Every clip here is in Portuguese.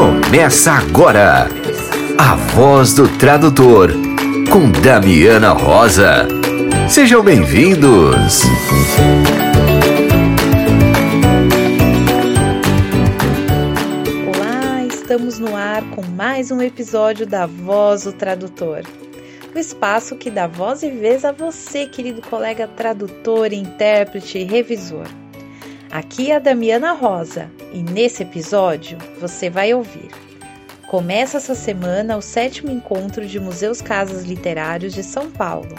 Começa agora a voz do tradutor com Damiana Rosa. Sejam bem-vindos. Olá, estamos no ar com mais um episódio da Voz do Tradutor. O espaço que dá voz e vez a você, querido colega tradutor, intérprete e revisor. Aqui é a Damiana Rosa e nesse episódio você vai ouvir. Começa essa semana o sétimo encontro de Museus Casas Literários de São Paulo.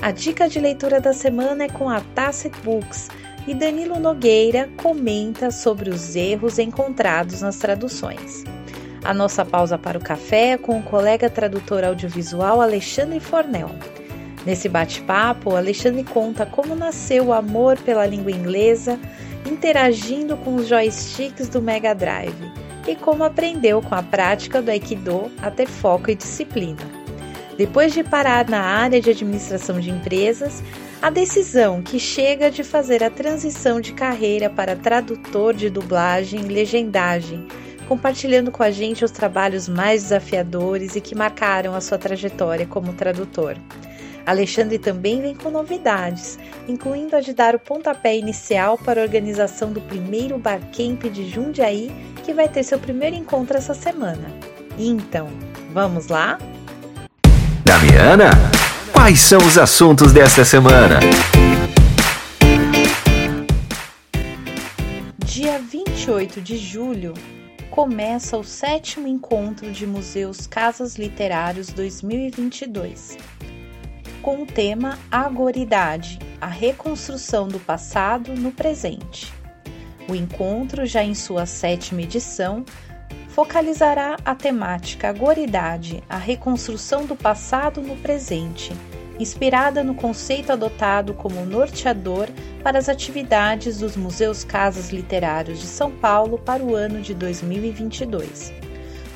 A dica de leitura da semana é com a Tacit Books e Danilo Nogueira comenta sobre os erros encontrados nas traduções. A nossa pausa para o café é com o colega tradutor audiovisual Alexandre Fornel. Nesse bate-papo, Alexandre conta como nasceu o amor pela língua inglesa interagindo com os joysticks do Mega Drive e como aprendeu com a prática do Aikido a ter foco e disciplina. Depois de parar na área de administração de empresas, a decisão que chega de fazer a transição de carreira para tradutor de dublagem e legendagem, compartilhando com a gente os trabalhos mais desafiadores e que marcaram a sua trajetória como tradutor. Alexandre também vem com novidades, incluindo a de dar o pontapé inicial para a organização do primeiro Barcamp de Jundiaí, que vai ter seu primeiro encontro essa semana. Então, vamos lá? Damiana, quais são os assuntos desta semana? Dia 28 de julho começa o sétimo encontro de Museus Casas Literários 2022 com o tema Agoridade, a reconstrução do passado no presente. O encontro, já em sua sétima edição, focalizará a temática Agoridade, a reconstrução do passado no presente, inspirada no conceito adotado como norteador para as atividades dos Museus Casas Literários de São Paulo para o ano de 2022.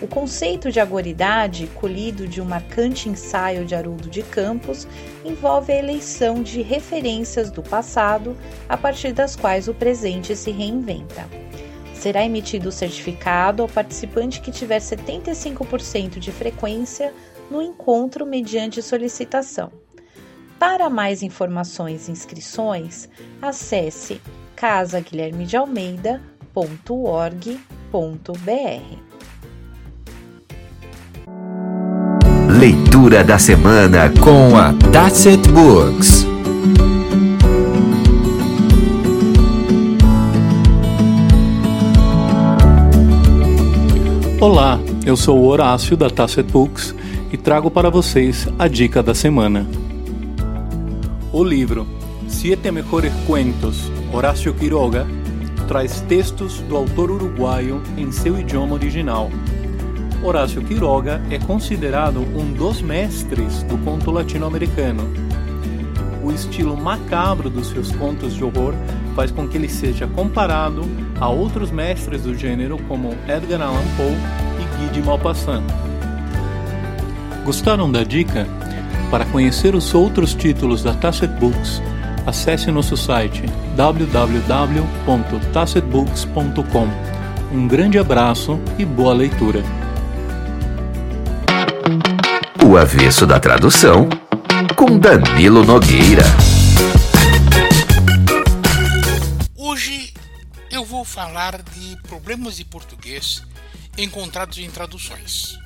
O conceito de agoridade, colhido de um marcante ensaio de Haroldo de Campos, envolve a eleição de referências do passado a partir das quais o presente se reinventa. Será emitido o certificado ao participante que tiver 75% de frequência no encontro mediante solicitação. Para mais informações e inscrições, acesse casaguilhermedealmeida.org.br. Leitura da semana com a Tasset Books. Olá, eu sou o Horácio da Tasset Books e trago para vocês a dica da semana. O livro Siete Mejores Cuentos, Horácio Quiroga, traz textos do autor uruguaio em seu idioma original Horácio Quiroga é considerado um dos mestres do conto latino-americano. O estilo macabro dos seus contos de horror faz com que ele seja comparado a outros mestres do gênero como Edgar Allan Poe e Guy de Maupassant. Gostaram da dica? Para conhecer os outros títulos da Tasset Books, acesse nosso site www.tassetbooks.com. Um grande abraço e boa leitura! O avesso da tradução com Danilo Nogueira. Hoje eu vou falar de problemas de português encontrados em traduções.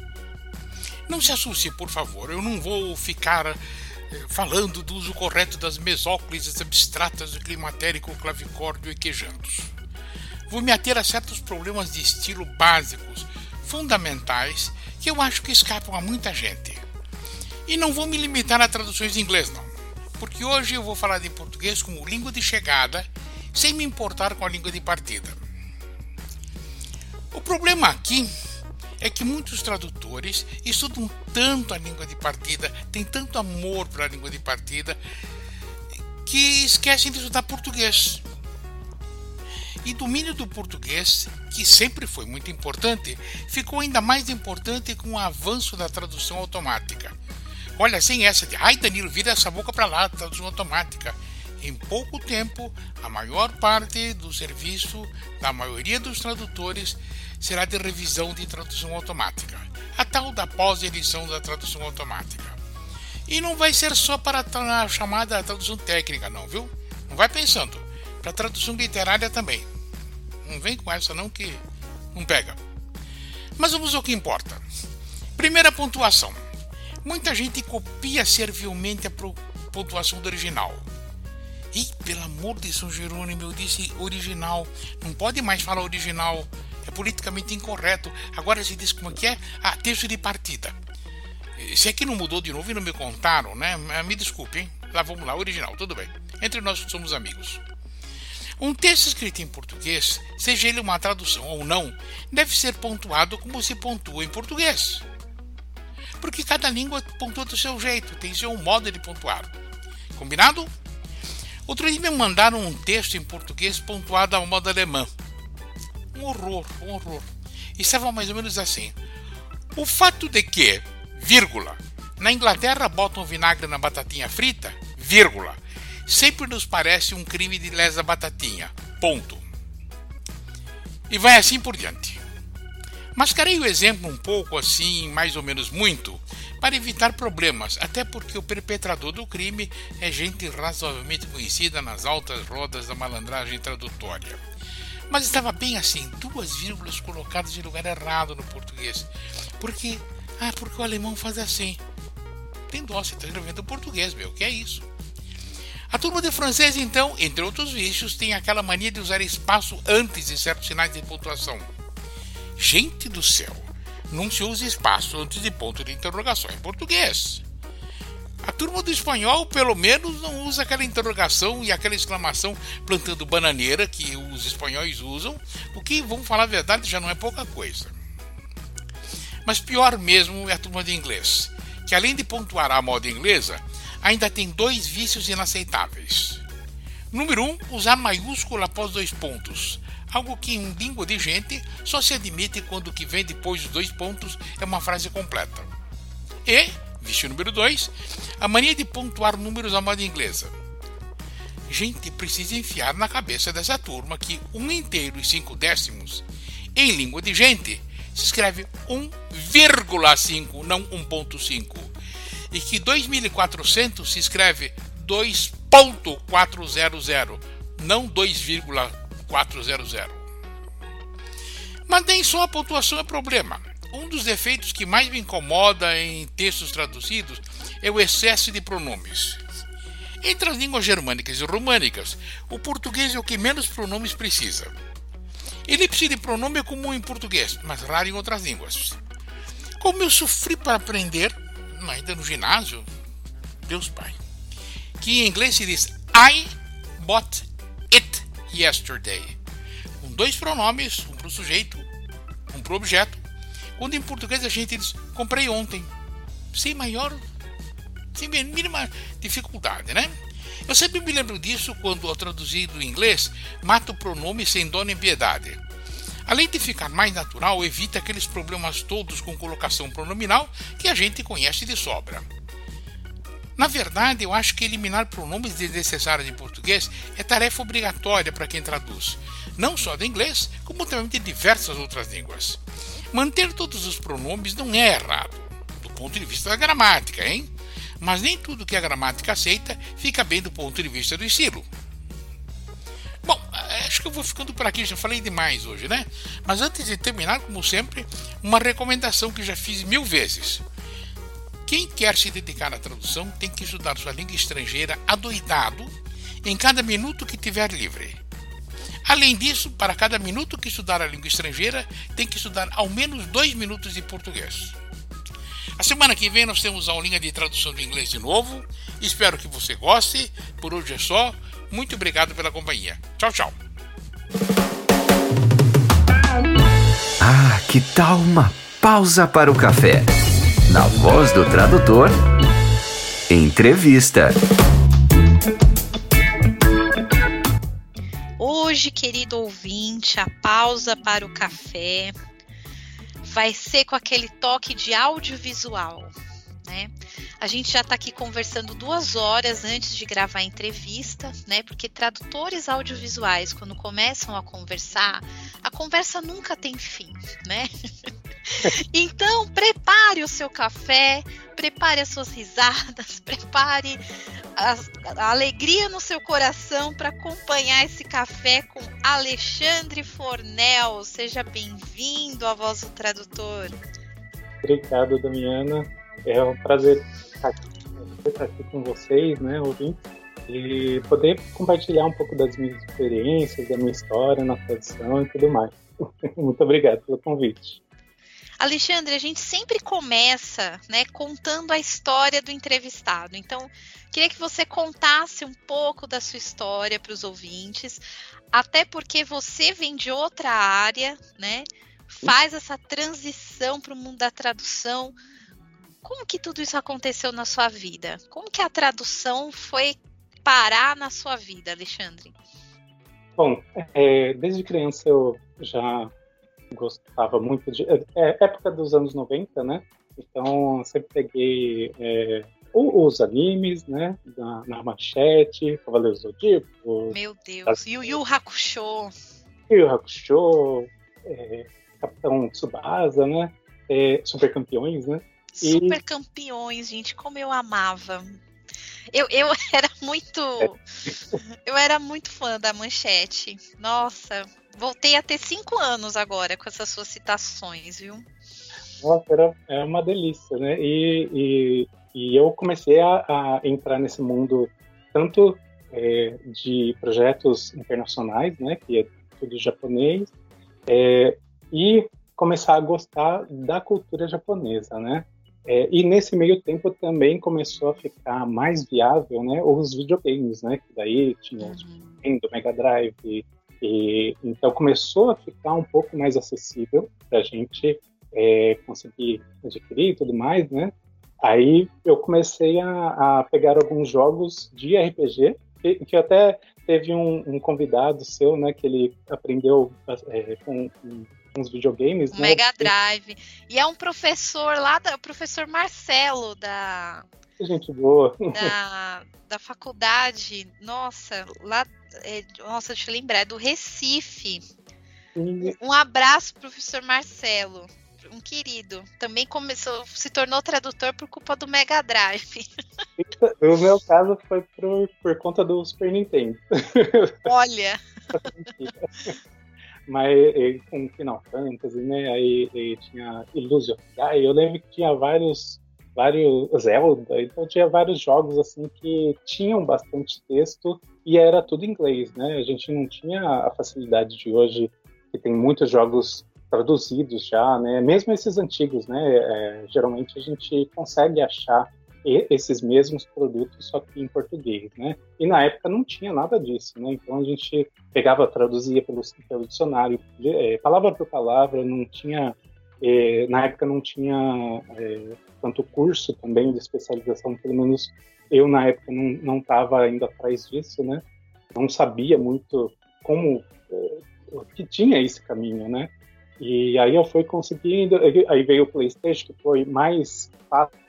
Não se assuste, por favor, eu não vou ficar eh, falando do uso correto das mesóclises abstratas do climatérico, clavicórdio e quejandos. Vou me ater a certos problemas de estilo básicos, fundamentais, que eu acho que escapam a muita gente. E não vou me limitar a traduções em inglês, não, porque hoje eu vou falar de português como língua de chegada, sem me importar com a língua de partida. O problema aqui é que muitos tradutores estudam tanto a língua de partida, têm tanto amor para a língua de partida, que esquecem de estudar português. E domínio do português, que sempre foi muito importante, ficou ainda mais importante com o avanço da tradução automática. Olha, sem essa de, ai Danilo, vira essa boca para lá, tradução automática. em pouco tempo, a maior parte do serviço da maioria dos tradutores será de revisão de tradução automática, a tal da pós-edição da tradução automática. E não vai ser só para a chamada tradução técnica, não, viu? Não vai pensando. Para tradução literária também. Não vem com essa não que não pega. Mas vamos ao que importa. Primeira pontuação. Muita gente copia servilmente a pontuação do original. E pelo amor de São Jerônimo, eu disse original. Não pode mais falar original. É politicamente incorreto. Agora se diz como é que é? Ah, texto de partida. Se é que não mudou de novo e não me contaram, né? Me desculpe, hein? Lá vamos lá, original, tudo bem. Entre nós somos amigos. Um texto escrito em português, seja ele uma tradução ou não, deve ser pontuado como se pontua em português. Porque cada língua pontua do seu jeito, tem seu modo de pontuar. Combinado? Outro dia me mandaram um texto em português pontuado ao modo alemão. Um horror, um horror. Estava mais ou menos assim. O fato de que, vírgula, na Inglaterra botam vinagre na batatinha frita, vírgula, sempre nos parece um crime de lesa batatinha. Ponto. E vai assim por diante. Mascarei o exemplo um pouco assim, mais ou menos muito, para evitar problemas, até porque o perpetrador do crime é gente razoavelmente conhecida nas altas rodas da malandragem tradutória. Mas estava bem assim, duas vírgulas colocadas em lugar errado no português. Porque, ah, porque o alemão faz assim. Tem dó, você está escrevendo português, meu, que é isso? A turma de francês, então, entre outros vícios, tem aquela mania de usar espaço antes de certos sinais de pontuação. Gente do céu, não se usa espaço antes de ponto de interrogação em português. A turma do espanhol, pelo menos, não usa aquela interrogação e aquela exclamação plantando bananeira que os espanhóis usam, o que, vamos falar a verdade, já não é pouca coisa. Mas pior mesmo é a turma de inglês, que além de pontuar a moda inglesa, ainda tem dois vícios inaceitáveis. Número 1, um, usar maiúscula após dois pontos, algo que em língua de gente só se admite quando o que vem depois dos dois pontos é uma frase completa. E, vício número 2, a mania de pontuar números à moda inglesa. Gente, precisa enfiar na cabeça dessa turma que um inteiro e cinco décimos, em língua de gente, se escreve 1,5, não 1,5 e que 2400 se escreve 2.400, não 2,400. Mas nem só a pontuação é problema. Um dos defeitos que mais me incomoda em textos traduzidos é o excesso de pronomes. Entre as línguas germânicas e românicas, o português é o que menos pronomes precisa. Elipse de pronome é comum em português, mas raro em outras línguas. Como eu sofri para aprender, ainda no ginásio, Deus Pai, que em inglês se diz I bought it yesterday, com dois pronomes, um para o sujeito, um para o objeto, quando em português a gente diz comprei ontem, sem maior, sem mínima dificuldade, né? Eu sempre me lembro disso quando, ao traduzir do inglês, mata o pronome sem dó nem piedade. Além de ficar mais natural, evita aqueles problemas todos com colocação pronominal que a gente conhece de sobra. Na verdade, eu acho que eliminar pronomes desnecessários em português é tarefa obrigatória para quem traduz, não só do inglês, como também de diversas outras línguas. Manter todos os pronomes não é errado, do ponto de vista da gramática, hein? Mas nem tudo que a gramática aceita fica bem do ponto de vista do estilo. Bom, acho que eu vou ficando por aqui, já falei demais hoje, né? Mas antes de terminar, como sempre, uma recomendação que já fiz mil vezes. Quem quer se dedicar à tradução tem que estudar sua língua estrangeira adoidado em cada minuto que tiver livre. Além disso, para cada minuto que estudar a língua estrangeira, tem que estudar ao menos dois minutos de português. A semana que vem nós temos a aulinha de tradução do inglês de novo. Espero que você goste. Por hoje é só. Muito obrigado pela companhia. Tchau, tchau. Ah, que tal uma pausa para o café? Na voz do tradutor, entrevista. Hoje, querido ouvinte, a pausa para o café vai ser com aquele toque de audiovisual. Né? A gente já está aqui conversando duas horas antes de gravar a entrevista, né? Porque tradutores audiovisuais, quando começam a conversar, a conversa nunca tem fim, né? então, prepare o seu café, prepare as suas risadas, prepare a, a alegria no seu coração para acompanhar esse café com Alexandre Fornel. Seja bem-vindo à Voz do Tradutor. Obrigado, Damiana. É um prazer estar aqui, estar aqui com vocês, né, ouvintes, e poder compartilhar um pouco das minhas experiências, da minha história na tradução e tudo mais. Muito obrigado pelo convite. Alexandre, a gente sempre começa, né, contando a história do entrevistado. Então, queria que você contasse um pouco da sua história para os ouvintes, até porque você vem de outra área, né? Faz essa transição para o mundo da tradução como que tudo isso aconteceu na sua vida? Como que a tradução foi parar na sua vida, Alexandre? Bom, é, desde criança eu já gostava muito de. É, é época dos anos 90, né? Então sempre peguei é, os animes, né? Na, na Manchete, Cavaleiros do Zodíaco. Meu Deus, as... Yu Yu Hakusho. Yu Yu Hakusho, é, Capitão Tsubasa, né? É, Super Campeões, né? Super campeões, gente, como eu amava. Eu, eu era muito. Eu era muito fã da manchete. Nossa, voltei a ter cinco anos agora com essas suas citações, viu? Nossa, era, era uma delícia, né? E, e, e eu comecei a, a, entrar nesse mundo tanto é, de projetos internacionais, né? Que é tudo japonês, é, e começar a gostar da cultura japonesa, né? É, e nesse meio tempo também começou a ficar mais viável, né, os videogames, né, que daí tinha uhum. o Mega Drive, e, então começou a ficar um pouco mais acessível para a gente é, conseguir adquirir e tudo mais, né. Aí eu comecei a, a pegar alguns jogos de RPG, que, que até teve um, um, convidado seu, né, que ele aprendeu é, com, com uns videogames. né? Mega Drive. E é um professor lá, da, o professor Marcelo, da. Gente boa. Da, da faculdade, nossa, lá. É, nossa, deixa eu lembrar, é do Recife. Um abraço, professor Marcelo um querido. Também começou, se tornou tradutor por culpa do Mega Drive. O meu caso foi por, por conta do Super Nintendo. Olha! mas com Final Fantasy, né? Aí, tinha Illusion. Aí eu lembro que tinha vários vários Zelda, então tinha vários jogos assim que tinham bastante texto e era tudo em inglês, né? A gente não tinha a facilidade de hoje que tem muitos jogos traduzidos já, né? Mesmo esses antigos, né? É, geralmente a gente consegue achar esses mesmos produtos, só que em português, né? E na época não tinha nada disso, né? Então a gente pegava, traduzia pelo, pelo dicionário, é, palavra por palavra, não tinha... É, na época não tinha é, tanto curso também de especialização, pelo menos eu na época não estava ainda atrás disso, né? Não sabia muito como é, que tinha esse caminho, né? E aí eu fui conseguindo, aí veio o PlayStation, que foi mais fácil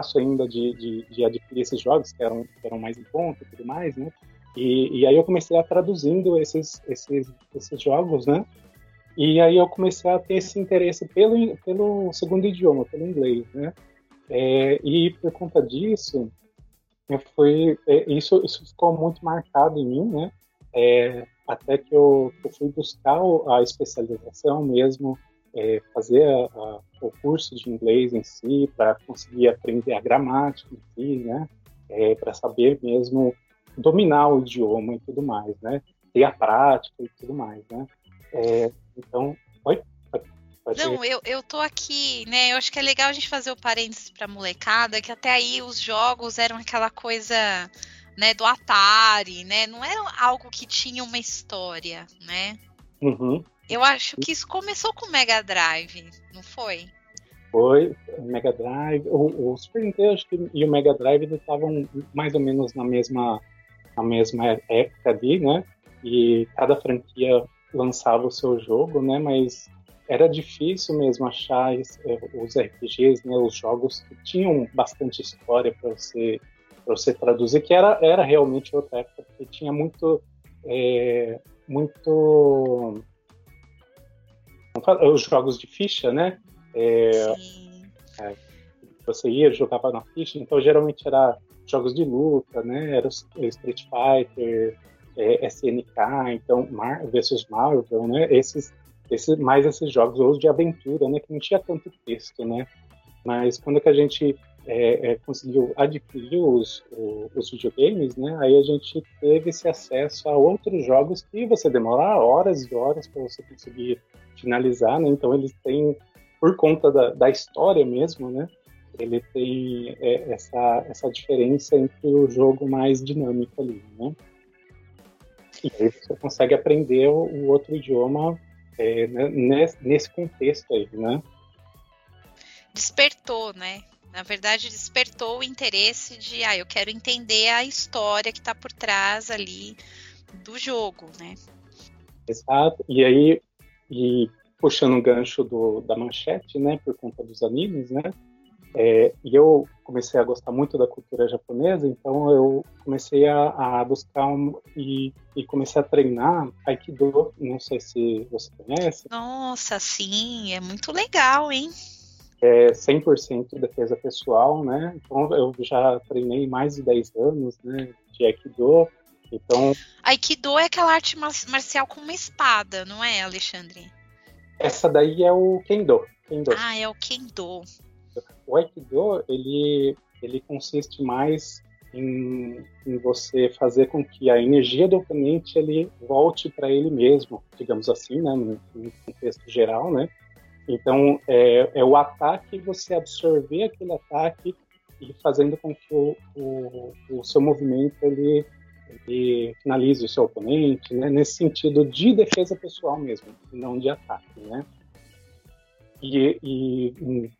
fácil ainda de, de, de, adquirir esses jogos que eram, que eram mais em conta e tudo mais, né? E, e, aí eu comecei a traduzindo esses, esses, esses jogos, né? E aí eu comecei a ter esse interesse pelo, pelo segundo idioma, pelo inglês, né? É, e por conta disso, eu fui, é, isso, isso ficou muito marcado em mim, né? É, até que eu, eu fui buscar a especialização mesmo é, fazer a, a, o curso de inglês em si, para conseguir aprender a gramática em si, né? É, para saber mesmo dominar o idioma e tudo mais, né? Ter a prática e tudo mais, né? É, então, oi? Não, eu, eu tô aqui, né? Eu acho que é legal a gente fazer o parênteses pra molecada, que até aí os jogos eram aquela coisa, né, do Atari, né? Não era algo que tinha uma história, né? Uhum. Eu acho que isso começou com o Mega Drive, não foi? Foi, Mega Drive. O, o Super Nintendo acho que, e o Mega Drive estavam mais ou menos na mesma, na mesma época ali, né? E cada franquia lançava o seu jogo, né? Mas era difícil mesmo achar é, os RPGs, né, os jogos que tinham bastante história para você para você traduzir, que era, era realmente outra época, porque tinha muito é, muito os jogos de ficha, né? É, é, você ia jogava na ficha, então geralmente era jogos de luta, né? Era Street Fighter, é, SNK, então Mar versus Marvel, né? Esses, esses, mais esses jogos ou de aventura, né? Que não tinha tanto texto, né? Mas quando que a gente é, é, conseguiu adquirir os, os, videogames, né? Aí a gente teve esse acesso a outros jogos que você demorar horas e horas para você conseguir finalizar, né? Então eles têm, por conta da, da história mesmo, né? Ele tem é, essa, essa diferença entre o jogo mais dinâmico ali, né? E aí você consegue aprender o, o outro idioma é, né, nesse contexto aí, né? Despertou, né? Na verdade, despertou o interesse de, ah, eu quero entender a história que está por trás ali do jogo, né? Exato. E aí, e puxando o gancho do, da manchete, né, por conta dos animes, né, é, e eu comecei a gostar muito da cultura japonesa, então eu comecei a, a buscar um, e, e, comecei a treinar Aikido. Não sei se você conhece. Nossa, sim, é muito legal, hein? É 100% defesa pessoal, né? Então eu já treinei mais de 10 anos né, de Aikido. Então. Aikido é aquela arte marcial com uma espada, não é, Alexandre? Essa daí é o Kendo. Kendo. Ah, é o Kendo. O Aikido, ele, ele consiste mais em, em, você fazer com que a energia do oponente ele volte para ele mesmo, digamos assim, né, no, no contexto geral, né? Então, é, é, o ataque, você absorver aquele ataque e fazendo com que o, o, o seu movimento ele, ele, finalize o seu oponente, né? nesse sentido de defesa pessoal mesmo, não de ataque, né? E, e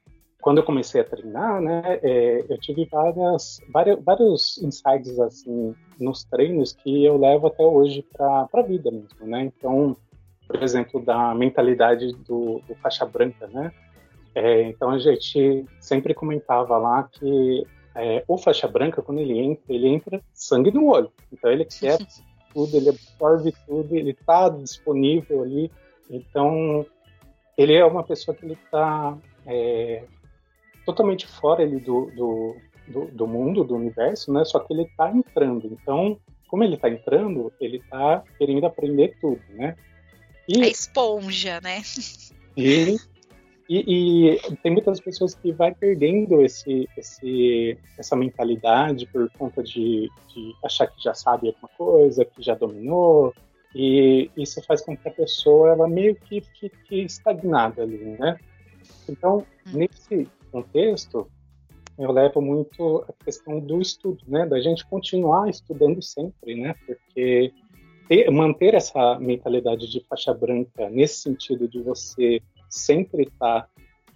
quando eu comecei a treinar, né, é, eu tive várias, várias, vários insights assim nos treinos que eu levo até hoje para a vida mesmo, né? Então, por exemplo, da mentalidade do, do faixa branca, né? É, então a gente sempre comentava lá que é, o faixa branca, quando ele entra, ele entra sangue no olho. Então ele quer tudo, ele absorve tudo, ele está disponível ali. Então ele é uma pessoa que ele está é, totalmente fora ele do, do, do, do, mundo, do universo, né? Só que ele está entrando. Então, como ele está entrando, ele está querendo aprender tudo, né? E, a esponja, né? E, e, e, tem muitas pessoas que vai perdendo esse, esse, essa mentalidade por conta de, de achar que já sabe alguma coisa, que já dominou, e isso faz com que a pessoa ela meio que fique estagnada ali, né? Então, hum. nesse contexto, eu levo muito a questão do estudo, né? Da gente continuar estudando sempre, né? Porque ter, manter essa mentalidade de faixa branca nesse sentido de você sempre estar tá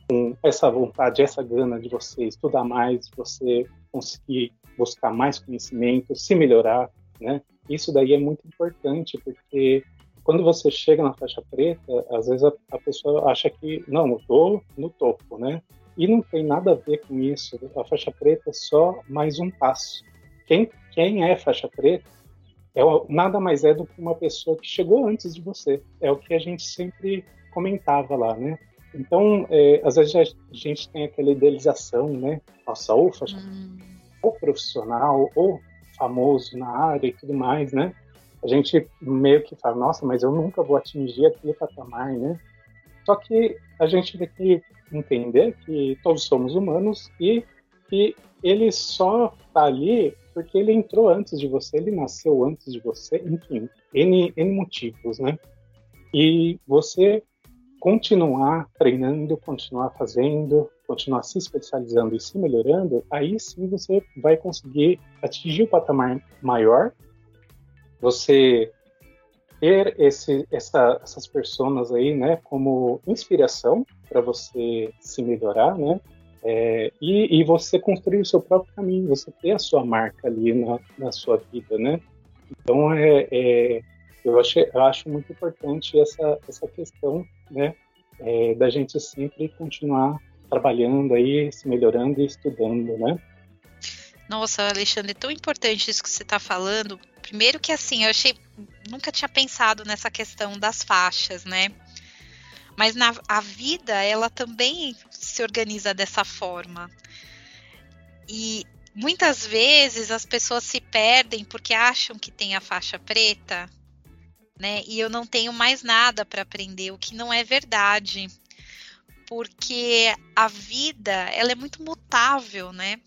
com essa vontade, essa gana de você estudar mais, de você conseguir buscar mais conhecimento, se melhorar, né? Isso daí é muito importante porque quando você chega na faixa preta, às vezes a, a pessoa acha que não, eu tô no topo, né? E não tem nada a ver com isso. A faixa preta é só mais um passo. Quem, quem é faixa preta é, nada mais é do que uma pessoa que chegou antes de você. É o que a gente sempre comentava lá, né? Então, é, às vezes a gente tem aquela idealização, né? Nossa, ou hum. ou profissional, ou famoso na área e tudo mais, né? A gente meio que fala, nossa, mas eu nunca vou atingir aquele patamar, né? Só que a gente tem que entender que todos somos humanos e que ele só está ali porque ele entrou antes de você, ele nasceu antes de você, enfim, N, N motivos, né? E você continuar treinando, continuar fazendo, continuar se especializando e se melhorando, aí sim você vai conseguir atingir o patamar maior. Você ter esse, essa, essas pessoas aí, né, como inspiração para você se melhorar, né, é, e, e, você construir o seu próprio caminho, você ter a sua marca ali na, na sua vida, né. Então, é, é eu, acho, acho muito importante essa, essa questão, né, é, da gente sempre continuar trabalhando aí, se melhorando e estudando, né? Nossa, Alexandre, é tão importante isso que você está falando. Primeiro que assim, eu achei, nunca tinha pensado nessa questão das faixas, né? Mas na, a vida, ela também se organiza dessa forma. E muitas vezes as pessoas se perdem porque acham que tem a faixa preta, né? E eu não tenho mais nada para aprender, o que não é verdade. Porque a vida, ela é muito mutável, né?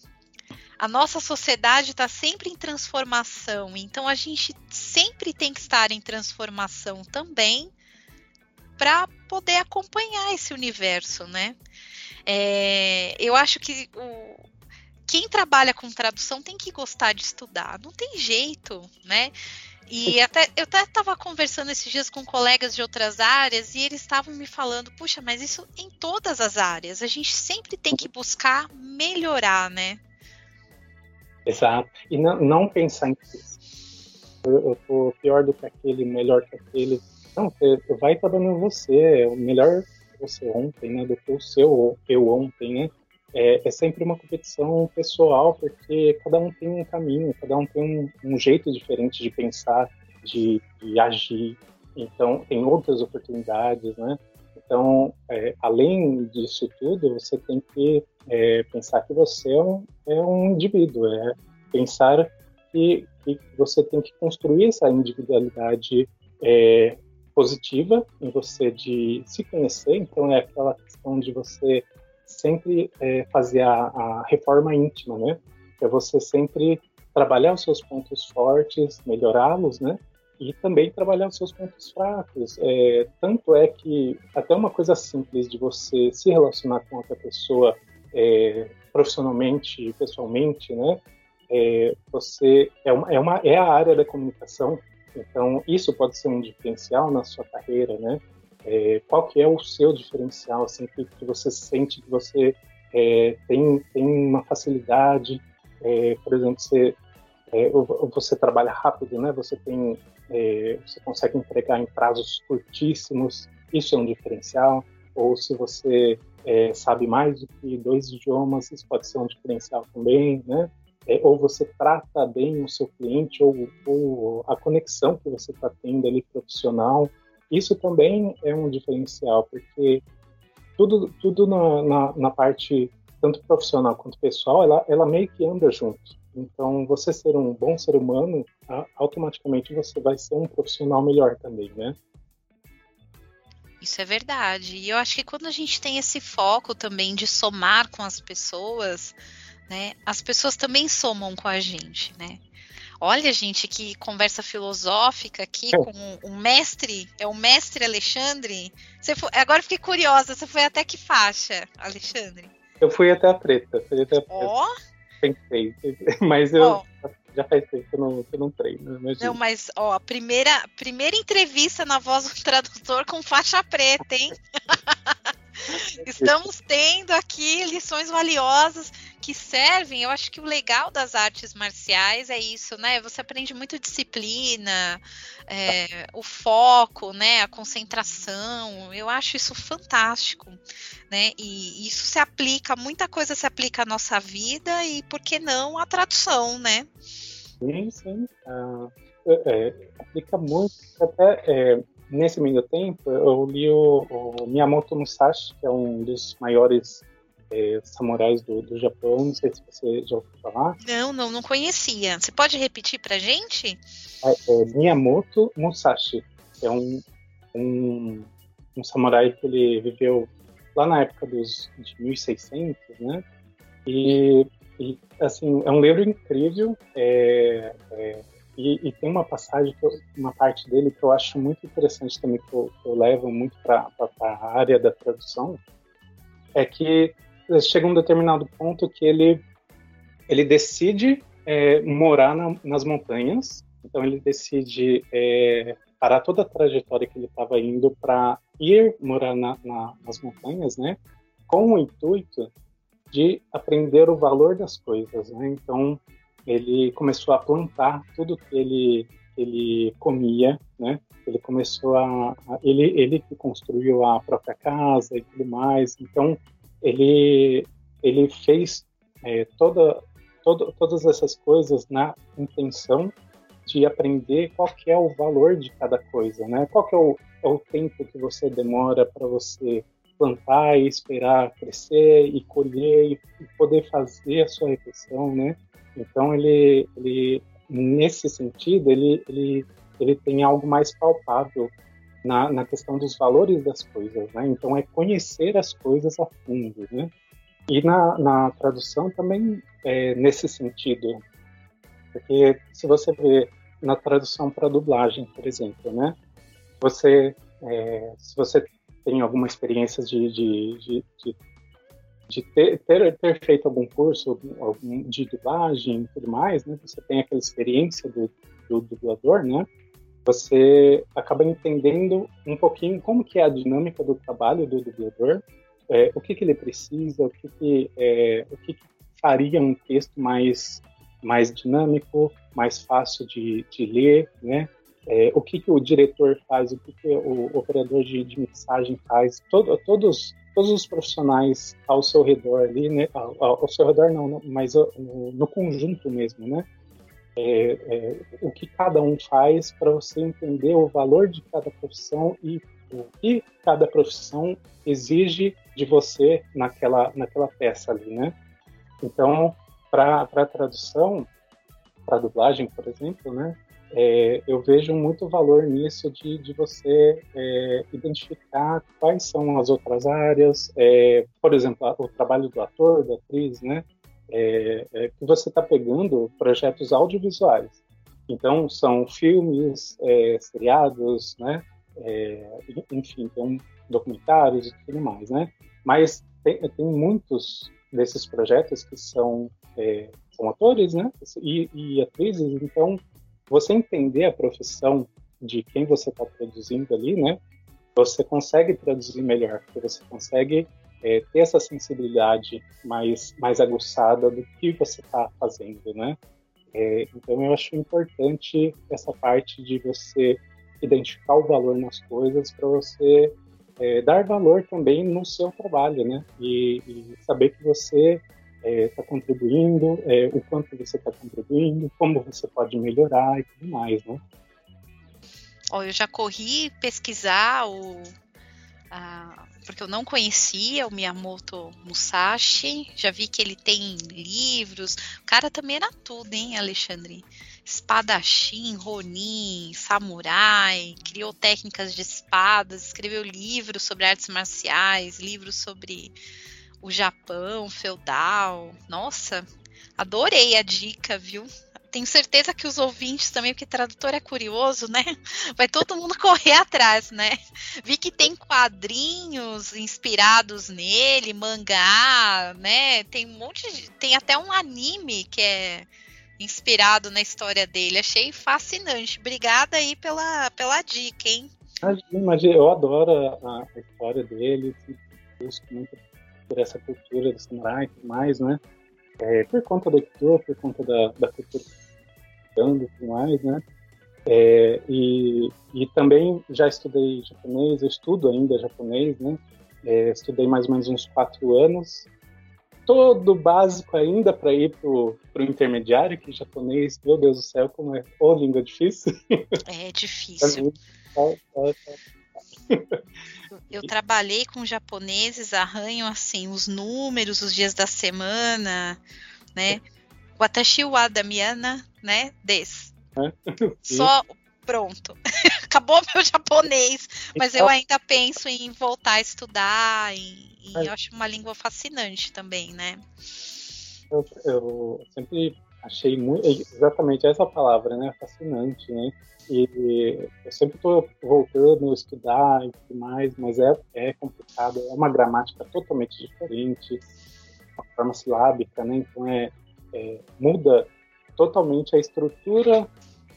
A nossa sociedade está sempre em transformação, então a gente sempre tem que estar em transformação também para poder acompanhar esse universo, né? É, eu acho que o, quem trabalha com tradução tem que gostar de estudar, não tem jeito, né? E até eu até estava conversando esses dias com colegas de outras áreas e eles estavam me falando, puxa, mas isso em todas as áreas, a gente sempre tem que buscar melhorar, né? Exato. E não, não pensar em eu, eu tô pior do que aquele, melhor que aquele. Não, você vai trabalhando você, é melhor você ontem, né, do que o seu eu ontem, né? É, é, sempre uma competição pessoal, porque cada um tem um caminho, cada um tem um, um jeito diferente de pensar, de, de, agir. Então, tem outras oportunidades, né? Então, é, além disso tudo, você tem que é, pensar que você é um, é um indivíduo, é pensar que, que, você tem que construir essa individualidade é, positiva em você de se conhecer. Então, é aquela questão de você sempre é, fazer a, a, reforma íntima, né? É você sempre trabalhar os seus pontos fortes, melhorá-los, né? E também trabalhar os seus pontos fracos. É, tanto é que até uma coisa simples de você se relacionar com outra pessoa é, profissionalmente, pessoalmente, né? É, você é uma, é uma é a área da comunicação. Então isso pode ser um diferencial na sua carreira, né? É, qual que é o seu diferencial, assim, que, que você sente que você é, tem, tem uma facilidade, é, por exemplo, você, é, você trabalha rápido, né? Você tem, é, você consegue entregar em prazos curtíssimos, isso é um diferencial. Ou se você é, sabe mais do que dois idiomas, isso pode ser um diferencial também, né? ou você trata bem o seu cliente, ou, ou a conexão que você está tendo ali profissional, isso também é um diferencial, porque tudo, tudo na, na, na parte tanto profissional quanto pessoal, ela, ela meio que anda junto. Então, você ser um bom ser humano, automaticamente você vai ser um profissional melhor também, né? Isso é verdade. E eu acho que quando a gente tem esse foco também de somar com as pessoas, né, as pessoas também somam com a gente, né? Olha, gente, que conversa filosófica aqui é. com o mestre, é o mestre Alexandre. Você foi, agora fiquei curiosa, você foi até que faixa, Alexandre? Eu fui até a preta, fui até a preta. Ó! Oh. Pensei, mas eu oh. já faz tempo que eu não, eu não treino. Não, mas ó, a primeira, primeira entrevista na voz do tradutor com faixa preta, hein? Estamos tendo aqui lições valiosas que servem. Eu acho que o legal das artes marciais é isso, né? Você aprende muito disciplina, é, o foco, né? A concentração. Eu acho isso fantástico, né? E isso se aplica, muita coisa se aplica à nossa vida e, por que não, à tradução, né? Sim, sim. Uh, é, aplica muito. Até é, nesse meio tempo, eu li o, o Miyamoto Musashi, que é um dos maiores é, samurais do, do Japão. Não sei se você já ouviu falar. Não, não, não conhecia. Você pode repetir pra gente? É, é Miyamoto Musashi. É um, um, um samurai que ele viveu lá na época dos de 1600, né? E, e assim, é um livro incrível. É, é, e, e, tem uma passagem, eu, uma parte dele que eu acho muito interessante também, que eu, que eu levo muito para a área da tradução, é que chega um determinado ponto que ele, ele decide é, morar na, nas montanhas, então ele decide é, parar toda a trajetória que ele estava indo para ir morar na, na, nas montanhas, né, com o intuito de aprender o valor das coisas, né? Então ele começou a plantar tudo que ele ele comia, né? Ele começou a, a ele ele que construiu a própria casa e tudo mais. Então ele ele fez é, toda, toda todas essas coisas na intenção de aprender qual que é o valor de cada coisa, né? Qual que é o, é o tempo que você demora para você plantar e esperar crescer e colher e, poder fazer a sua refeição, né? Então ele, ele nesse sentido ele, ele, ele tem algo mais palpável na, na questão dos valores das coisas, né? Então é conhecer as coisas a fundo, né? E na, na tradução também é nesse sentido, porque se você vê na tradução para dublagem, por exemplo, né? Você, é, se você tem alguma experiência de, de, de, de, de ter, ter, ter, feito algum curso algum, de dublagem e tudo mais, né? Você tem aquela experiência do, do dublador, né? Você acaba entendendo um pouquinho como que é a dinâmica do trabalho do dublador, é, o que, que ele precisa, o que, que, é, o que, que faria um texto mais mais dinâmico, mais fácil de, de ler, né? É, o que, que o diretor faz, o que, que o operador de, de mixagem faz, todo, todos, todos os profissionais ao seu redor ali, né? Ao, ao seu redor não, mas no, no conjunto mesmo, né? É, é, o que cada um faz para você entender o valor de cada profissão e o que cada profissão exige de você naquela, naquela peça ali, né? Então, para a tradução, para dublagem, por exemplo, né? É, eu vejo muito valor nisso de, de você é, identificar quais são as outras áreas, é, por exemplo, o trabalho do ator, da atriz, né? É, é, que você está pegando projetos audiovisuais. Então, são filmes, é, seriados, né? enfim, então, documentários e tudo mais, né? Mas tem, tem muitos desses projetos que são, é, são atores né, e, e, atrizes, então você entender a profissão de quem você está produzindo ali, né, você consegue traduzir melhor, porque você consegue é, ter essa sensibilidade mais, mais aguçada do que você está fazendo, né? É, então eu acho importante essa parte de você identificar o valor nas coisas para você é, dar valor também no seu trabalho, né? E, e saber que você está é, contribuindo, é, o quanto você está contribuindo, como você pode melhorar e tudo mais, né? Oh, eu já corri pesquisar o, a, porque eu não conhecia o Miyamoto Musashi, já vi que ele tem livros. O cara também era tudo, hein, Alexandre? Espadachim, Ronin, samurai, criou técnicas de espadas, escreveu livros sobre artes marciais, livros sobre o Japão feudal. Nossa, adorei a dica, viu? Tenho certeza que os ouvintes também, porque tradutor é curioso, né? Vai todo mundo correr atrás, né? Vi que tem quadrinhos inspirados nele, mangá, né? Tem um monte de. Tem até um anime que é inspirado na história dele. Achei fascinante. Obrigada aí pela, pela dica, hein? Imagina, eu adoro a, a história dele, busco muito por essa cultura do samurai e tudo mais, né? É, por conta do Kyo, por conta da, da cultura e tudo mais, né? É, e, e também já estudei japonês, eu estudo ainda japonês, né? É, estudei mais ou menos uns quatro anos. Todo básico ainda para ir pro, pro intermediário, que japonês, meu Deus do céu, como é ô língua difícil. É difícil. Eu trabalhei com japoneses, arranho assim os números, os dias da semana, né? Watashi wa damiana, né? Des. É. Só pronto. Acabou meu japonês, mas eu ainda penso em voltar a estudar e, e eu acho uma língua fascinante também, né? Eu, eu sempre achei muito, exatamente essa palavra, né? Fascinante, né? E eu sempre estou voltando a estudar e tudo mais, mas é, é complicado, é uma gramática totalmente diferente, uma forma silábica, né? Então é, é, muda totalmente a estrutura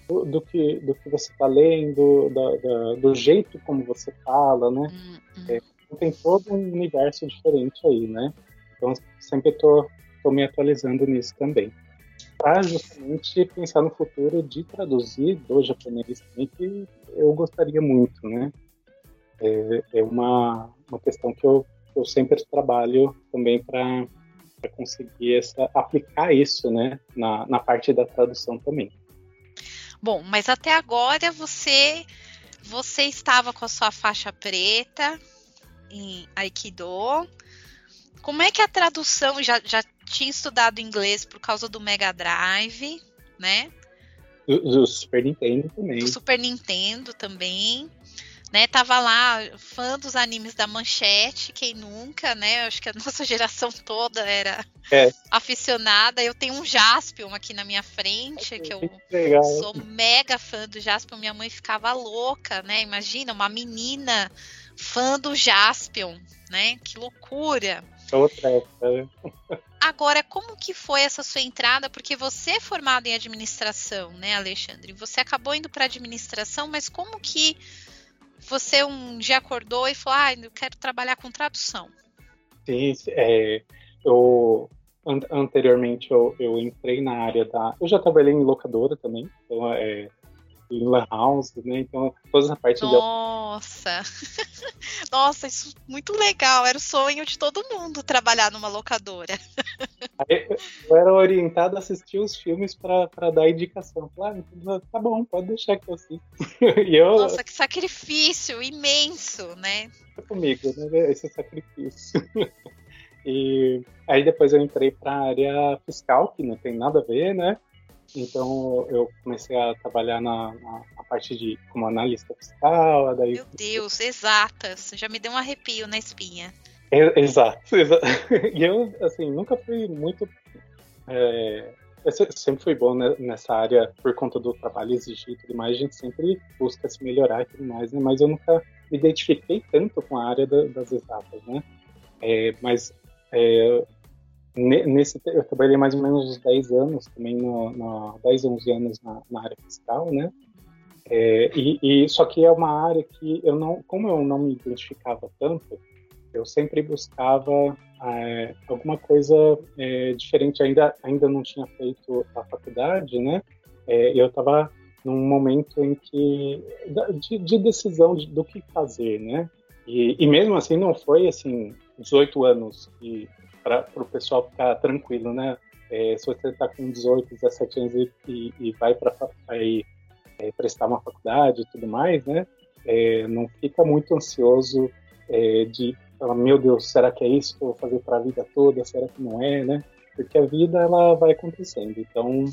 do, do, que, do que você está lendo, da, da, do jeito como você fala, né? Uhum. É, tem todo um universo diferente aí, né? Então, sempre estou me atualizando nisso também. para justamente pensar no futuro de traduzir do japonês que eu gostaria muito, né? É, é uma, uma questão que eu, eu sempre trabalho também para conseguir essa, aplicar isso, né, na, na parte da tradução também. Bom, mas até agora você você estava com a sua faixa preta em Aikido. Como é que a tradução já, já tinha estudado inglês por causa do Mega Drive, né? Do, do Super Nintendo também. Do Super Nintendo também né? Tava lá, fã dos animes da Manchete, quem nunca, né? Acho que a nossa geração toda era é. aficionada. Eu tenho um Jaspion aqui na minha frente, que eu Legal. sou mega fã do Jaspion. Minha mãe ficava louca, né? Imagina, uma menina fã do Jaspion, né? Que loucura. Outra época, né? Agora, como que foi essa sua entrada? Porque você é formado em administração, né, Alexandre? Você acabou indo para administração, mas como que você um dia acordou e falou, ah, eu quero trabalhar com tradução? Sim, é, eu anteriormente eu, eu, entrei na área da. Eu já trabalhei em locadora também, então é, em lan house, né? Então, toda essa parte Nossa! De... Nossa, isso é muito legal. Era o sonho de todo mundo trabalhar numa locadora. Eu era orientado a assistir os filmes para dar indicação. Claro, ah, tá bom, pode deixar que eu assisto. Eu... Nossa, que sacrifício imenso, né? Comigo, né? Esse sacrifício. E aí depois eu entrei para a área fiscal, que não tem nada a ver, né? Então eu comecei a trabalhar na, na, na parte de como analista fiscal. Daí... Meu Deus, exatas. Já me deu um arrepio na espinha. É, exato, exato. E eu, assim, nunca fui muito. É, eu sempre fui bom nessa área por conta do trabalho exigido e tudo mais. A gente sempre busca se melhorar e tudo mais, né? Mas eu nunca me identifiquei tanto com a área da, das exatas, né? É, mas é, nesse eu trabalhei mais ou menos uns 10 anos também no, no 10 11 anos na, na área fiscal né? É, e, e, só que é uma área que eu não como eu não me identificava tanto eu sempre buscava é, alguma coisa é, diferente. Ainda ainda não tinha feito a faculdade né? É, eu estava num momento em que de, de decisão de, do que fazer né? E, e mesmo assim não foi assim 18 anos e para o pessoal ficar tranquilo, né? É, se você está com 18, 17 anos e, e, e vai para é, prestar uma faculdade e tudo mais, né? É, não fica muito ansioso é, de falar, meu Deus, será que é isso que eu vou fazer para a vida toda? Será que não é, né? Porque a vida ela vai acontecendo. Então,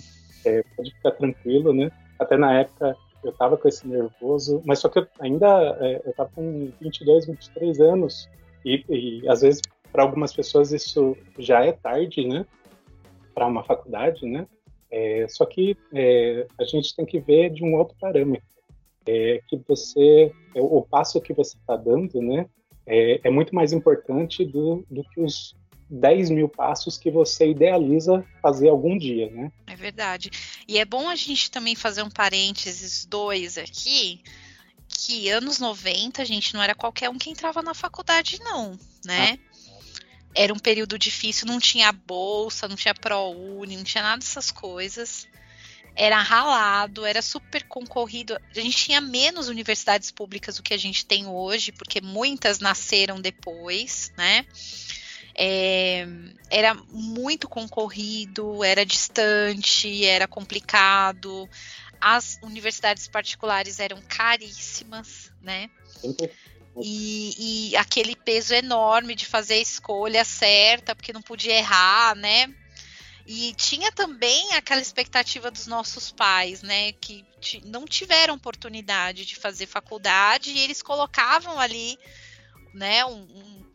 é, pode ficar tranquilo, né? Até na época eu estava com esse nervoso, mas só que eu ainda é, eu estava com 22, 23 anos e, e às vezes para algumas pessoas isso já é tarde, né? Para uma faculdade, né? É, só que é, a gente tem que ver de um outro parâmetro. É, que você, é, o passo que você está dando, né? É, é, muito mais importante do, do que os 10 mil passos que você idealiza fazer algum dia, né? É verdade. E é bom a gente também fazer um parênteses dois aqui, que anos 90, a gente, não era qualquer um que entrava na faculdade, não, né? Era um período difícil, não tinha bolsa, não tinha ProUni, não tinha nada dessas coisas. Era ralado, era super concorrido. A gente tinha menos universidades públicas do que a gente tem hoje, porque muitas nasceram depois, né? É, era muito concorrido, era distante, era complicado. As universidades particulares eram caríssimas, né? E, e, aquele peso enorme de fazer a escolha certa, porque não podia errar, né? E tinha também aquela expectativa dos nossos pais, né? Que não tiveram oportunidade de fazer faculdade e eles colocavam ali, né? Um, um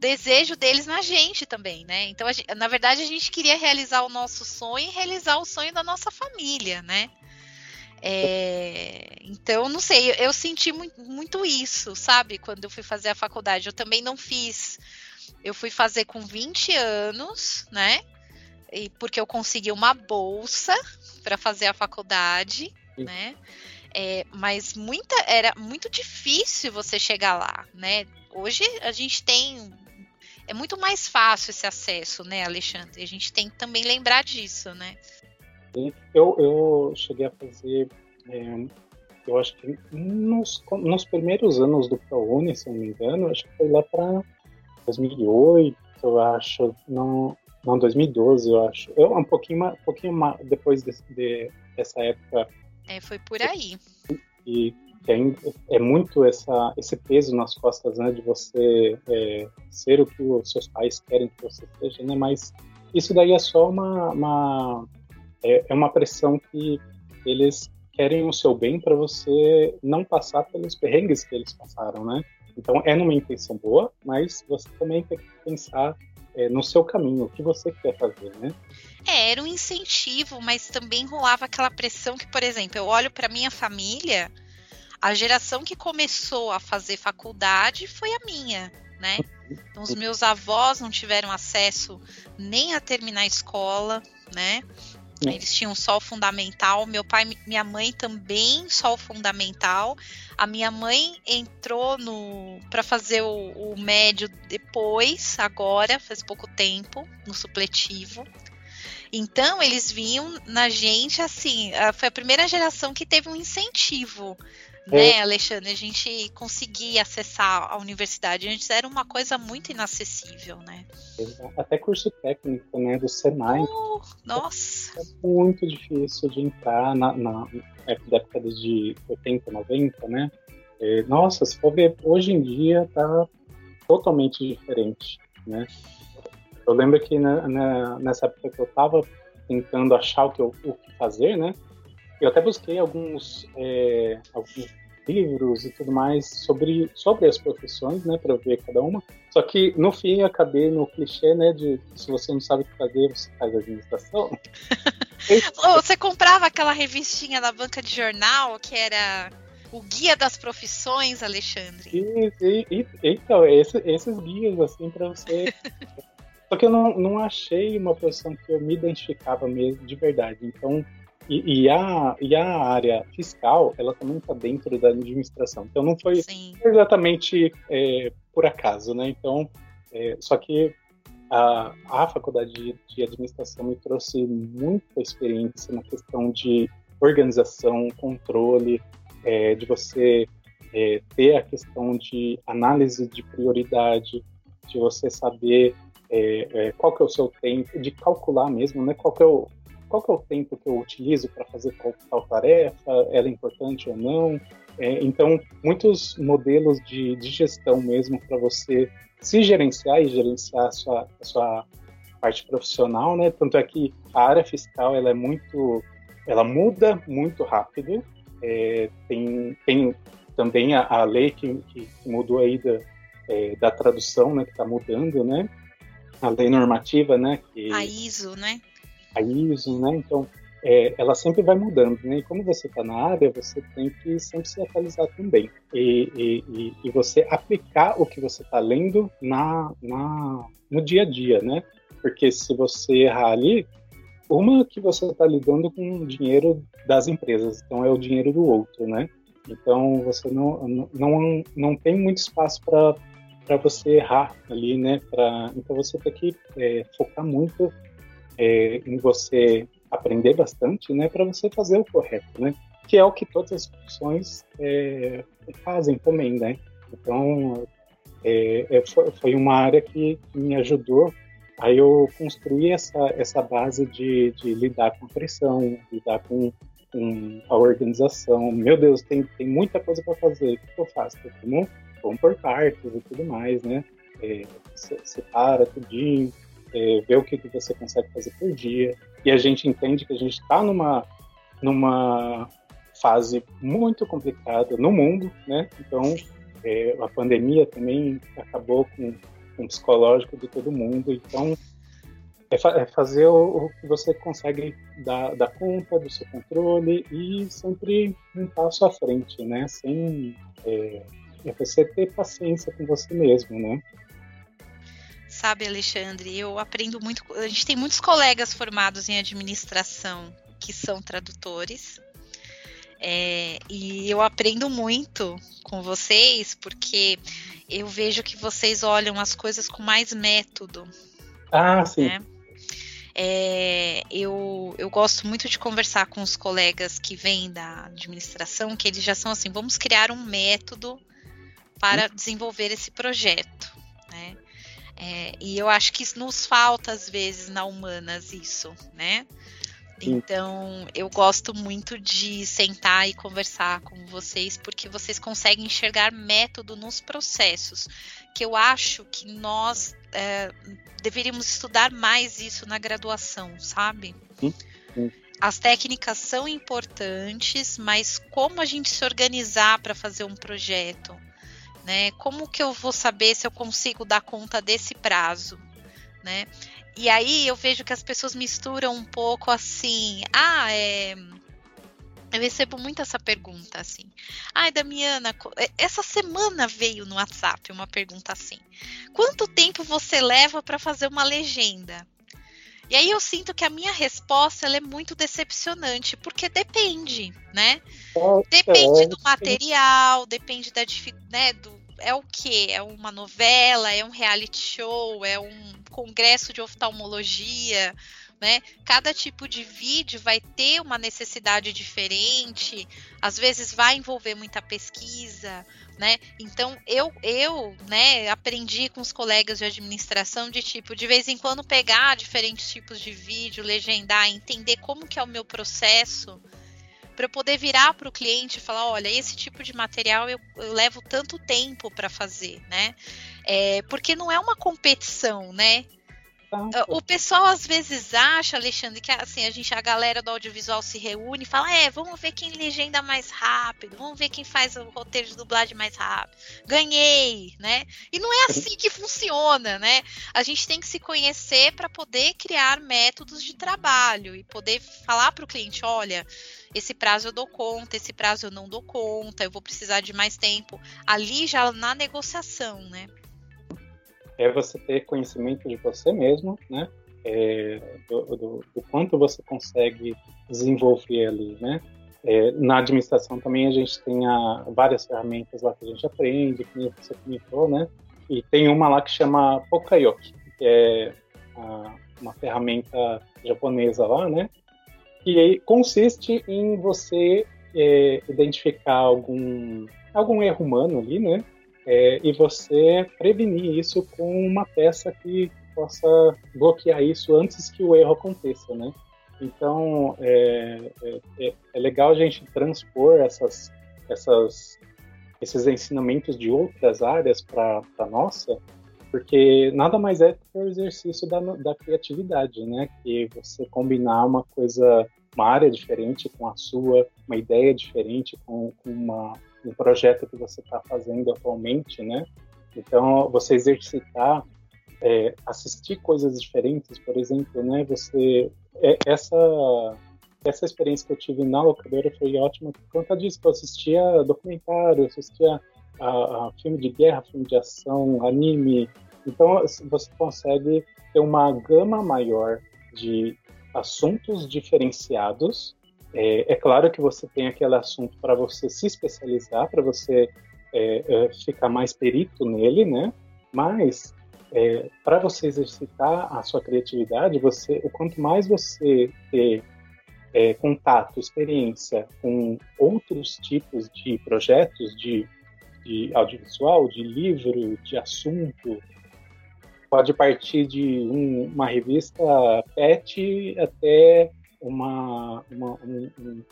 desejo deles na gente também, né? Então, gente, na verdade, a gente queria realizar o nosso sonho e realizar o sonho da nossa família, né? É, então, não sei, eu senti muito, muito, isso, sabe? Quando eu fui fazer a faculdade. Eu também não fiz. Eu fui fazer com 20 anos, né? E porque eu consegui uma bolsa para fazer a faculdade, Sim. né? É, mas muita, era muito difícil você chegar lá, né? Hoje a gente tem. É muito mais fácil esse acesso, né, Alexandre? A gente tem que também lembrar disso, né? Eu, eu cheguei a fazer, é, eu acho que nos, nos primeiros anos do ProUni, se não me engano, acho que foi lá para 2008, eu acho, não, não 2012, eu acho. Eu, um pouquinho, um pouquinho depois de, de, dessa época. É, foi por aí. E é muito essa, esse peso nas costas, né, de você é, ser o que os seus pais querem que você seja, né, mas isso daí é só uma, uma é, é uma pressão que eles querem o seu bem para você não passar pelos perrengues que eles passaram, né? Então é numa intenção boa, mas você também tem que pensar é, no seu caminho, o que você quer fazer, né? É, era um incentivo, mas também rolava aquela pressão que, por exemplo, eu olho para minha família, a geração que começou a fazer faculdade foi a minha, né? Então, os meus avós não tiveram acesso nem a terminar a escola, né? Eles tinham o fundamental. Meu pai minha mãe também o fundamental. A minha mãe entrou no para fazer o, o, médio depois, agora, faz pouco tempo, no supletivo. Então, eles vinham na gente assim, foi a primeira geração que teve um incentivo né, é. Alexandre? A gente conseguir acessar a universidade. Antes era uma coisa muito inacessível, né? Até curso técnico, né, do Senai. Uh, nossa! É muito difícil de entrar na, na época de 80, 90, né? É, nossa, se for ver, hoje em dia tá totalmente diferente, né? Eu lembro que na, na, nessa época que eu tava tentando achar o que, eu, o que fazer, né? Eu até busquei alguns, é, alguns livros e tudo mais sobre, sobre as profissões, né, para ver cada uma. Só que no fim eu acabei no clichê, né, de se você não sabe o que fazer, você faz administração. você comprava aquela revistinha da banca de jornal que era o guia das profissões, Alexandre? E, e, e, então, esse, esses guias, assim, para você. Só que eu não, não achei uma profissão que eu me identificava mesmo, de verdade. Então, e, e, a, e a área fiscal, ela também está dentro da administração. Então não foi Sim. exatamente é, por acaso, né? Então, é, só que a, a faculdade de, de, administração me trouxe muita experiência na questão de organização, controle, é, de você é, ter a questão de análise de prioridade, de você saber é, é, qual que é o seu tempo, de calcular mesmo, né? Qual que é o, qual que é o tempo que eu utilizo para fazer tal tarefa, ela é importante ou não. É, então, muitos modelos de, de gestão mesmo para você se gerenciar e gerenciar a sua, a sua parte profissional, né? Tanto é que a área fiscal ela é muito, ela muda muito rápido. É, tem, tem também a, a lei que, que, mudou aí da, é, da tradução, né? Que está mudando, né? A lei normativa, né? Que, a ISO, né? ISO, né? Então, é, ela sempre vai mudando, né? E como você está na área, você tem que sempre se atualizar também. E, e, e você aplicar o que você está lendo na, na, no dia a dia, né? Porque se você errar ali, uma que você está lidando com o dinheiro das empresas, então é o dinheiro do outro, né? Então você não, não, não tem muito espaço para você errar ali, né? Pra, então você tem que é, focar muito é, em você aprender bastante, né, para você fazer o correto, né? Que é o que todas as profissões é, fazem também, né? Então, é, é foi uma área que me ajudou Aí eu construí essa, essa base de, de lidar com pressão, lidar com, com, a organização. Meu Deus, tem, tem muita coisa para fazer. O que eu faço? Vamos, vamos por partes e tudo mais, né? É, separa tudinho, é, ver o que, você consegue fazer por dia. E a gente entende que a gente está numa, numa fase muito complicada no mundo, né? Então, é, a pandemia também acabou com, com o psicológico de todo mundo. Então, é, fa é fazer o, o, que você consegue dar, dar, conta do seu controle e sempre um passo à frente, né? Sem é, é você ter paciência com você mesmo, né? Sabe, Alexandre, eu aprendo muito. A gente tem muitos colegas formados em administração que são tradutores. É, e eu aprendo muito com vocês, porque eu vejo que vocês olham as coisas com mais método. Ah, sim. Né? é, eu, eu gosto muito de conversar com os colegas que vêm da administração, que eles já são assim, vamos criar um método para uhum. desenvolver esse projeto, né? É, e eu acho que nos falta às vezes na humanas isso, né? Então, eu gosto muito de sentar e conversar com vocês, porque vocês conseguem enxergar método nos processos, que eu acho que nós é, deveríamos estudar mais isso na graduação, sabe? Sim, sim. As técnicas são importantes, mas como a gente se organizar para fazer um projeto? Né? Como que eu vou saber se eu consigo dar conta desse prazo? Né? E aí eu vejo que as pessoas misturam um pouco assim, ah, é. Eu recebo muito essa pergunta assim. Ai, Damiana, essa semana veio no WhatsApp uma pergunta assim: Quanto tempo você leva para fazer uma legenda? E aí eu sinto que a minha resposta é muito decepcionante, porque depende, né? Depende do material, depende da né, do, é o que? É uma novela, é um reality show, é um congresso de oftalmologia, né? Cada tipo de vídeo vai ter uma necessidade diferente, às vezes vai envolver muita pesquisa, né? Então eu eu, né, aprendi com os colegas de administração de tipo de vez em quando pegar diferentes tipos de vídeo, legendar, entender como que é o meu processo para eu poder virar para o cliente e falar, olha, esse tipo de material eu, eu levo tanto tempo para fazer, né? É, porque não é uma competição, né? O pessoal às vezes acha, Alexandre, que assim, a gente, a galera do audiovisual se reúne e fala: é, vamos ver quem legenda mais rápido, vamos ver quem faz o roteiro de dublagem mais rápido. Ganhei, né? E não é assim que funciona, né? A gente tem que se conhecer para poder criar métodos de trabalho e poder falar para o cliente: olha, esse prazo eu dou conta, esse prazo eu não dou conta, eu vou precisar de mais tempo. Ali já na negociação, né? É você ter conhecimento de você mesmo, né? É, do, do, do, quanto você consegue desenvolver ali, né? É, na administração também a gente tem a, várias ferramentas lá que a gente aprende, que você comentou, né? E tem uma lá que chama Pokayoki, que é a, uma ferramenta japonesa lá, né? que consiste em você é, identificar algum, algum erro humano ali, né? É, e você prevenir isso com uma peça que possa bloquear isso antes que o erro aconteça, né? Então, é, é, é legal a gente transpor essas, essas, esses ensinamentos de outras áreas para a nossa, porque nada mais é que o exercício da, da criatividade, né? Que você combinar uma coisa, uma área diferente com a sua, uma ideia diferente com, com uma, um projeto que você está fazendo atualmente, né? Então, você exercitar, é, assistir coisas diferentes, por exemplo, né? Você, é, essa essa experiência que eu tive na locadora foi ótima por conta disso, eu assistia documentário, assistia a, a filme de guerra, filme de ação, anime. Então você consegue ter uma gama maior de assuntos diferenciados. É, é claro que você tem aquele assunto para você se especializar, para você é, é, ficar mais perito nele, né? Mas é, para você exercitar a sua criatividade, você, o quanto mais você ter é, contato, experiência com outros tipos de projetos, de de audiovisual, de livro, de assunto. Pode partir de um, uma revista pet até uma, uma um, um,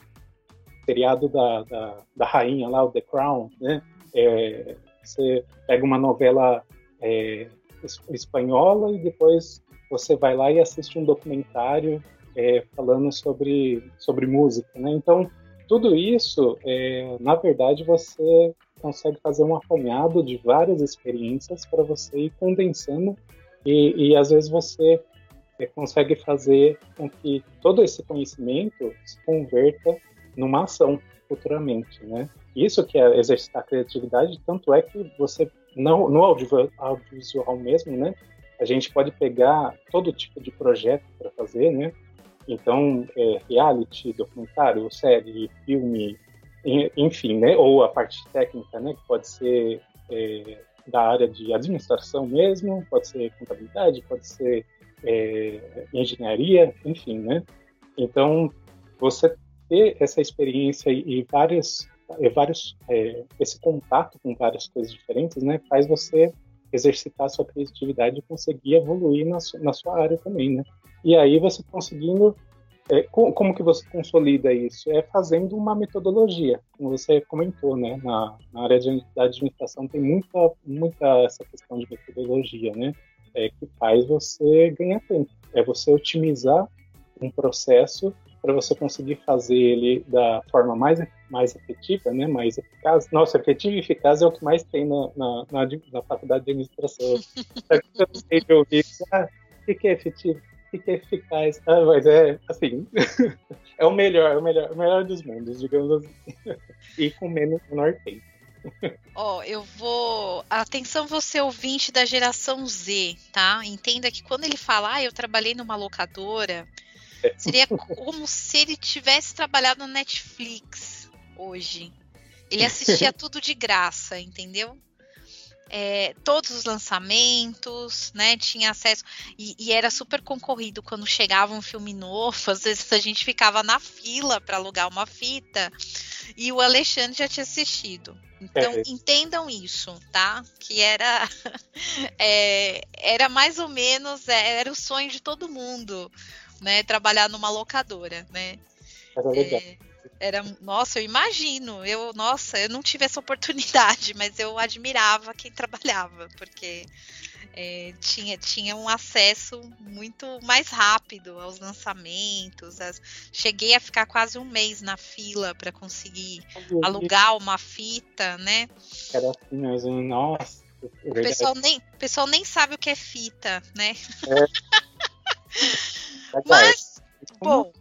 seriado da, da, da, rainha lá, o The Crown, né? É, você pega uma novela é, espanhola e depois você vai lá e assiste um documentário é, falando sobre, sobre música, né? Então, tudo isso, é, na verdade, você consegue fazer um apanhado de várias experiências para você ir condensando e, e às vezes você é, consegue fazer com que todo esse conhecimento se converta numa ação futuramente, né? Isso que é exercitar a criatividade, tanto é que você, não, no audiovisual mesmo, né? A gente pode pegar todo tipo de projeto para fazer, né? Então, é, reality, documentário, série, filme, enfim, né? Ou a parte técnica, né? Que pode ser é, da área de administração mesmo, pode ser contabilidade, pode ser é, engenharia, enfim, né? Então, você ter essa experiência e vários, vários é, esse contato com várias coisas diferentes, né, faz você exercitar a sua criatividade e conseguir evoluir na, su, na sua área também, né? E aí você conseguindo é, como que você consolida isso? É fazendo uma metodologia, como você comentou, né? Na, na área de, da administração tem muita, muita essa questão de metodologia, né? É, que faz você ganhar tempo. É você otimizar um processo para você conseguir fazer ele da forma mais, mais efetiva, né, mais eficaz. Nossa, efetivo e eficaz é o que mais tem na, na, na, na faculdade de administração. eu sei de ouvir, ah, o que é efetivo? O que é eficaz? Ah, mas é, assim, é o melhor, é o melhor, o melhor dos mundos, digamos assim. e com menos, menor tempo. Ó, oh, eu vou. Atenção, você ouvinte da geração Z, tá? Entenda que quando ele fala, ah, eu trabalhei numa locadora, Seria como se ele tivesse trabalhado no Netflix hoje. Ele assistia tudo de graça, entendeu? É, todos os lançamentos, né? Tinha acesso e, e, era super concorrido quando chegava um filme novo. Às vezes a gente ficava na fila para alugar uma fita e o Alexandre já tinha assistido. Então é. entendam isso, tá? Que era é, era mais ou menos é, era o sonho de todo mundo né, trabalhar numa locadora, né? Era legal. É, era, nossa, eu imagino, eu, nossa, eu não tive essa oportunidade, mas eu admirava quem trabalhava, porque é, tinha, tinha um acesso muito mais rápido aos lançamentos. As, cheguei a ficar quase um mês na fila para conseguir alugar uma fita, né? Era assim mesmo, nossa. O pessoal nem, o pessoal nem sabe o que é fita, né? É. Mas, bom,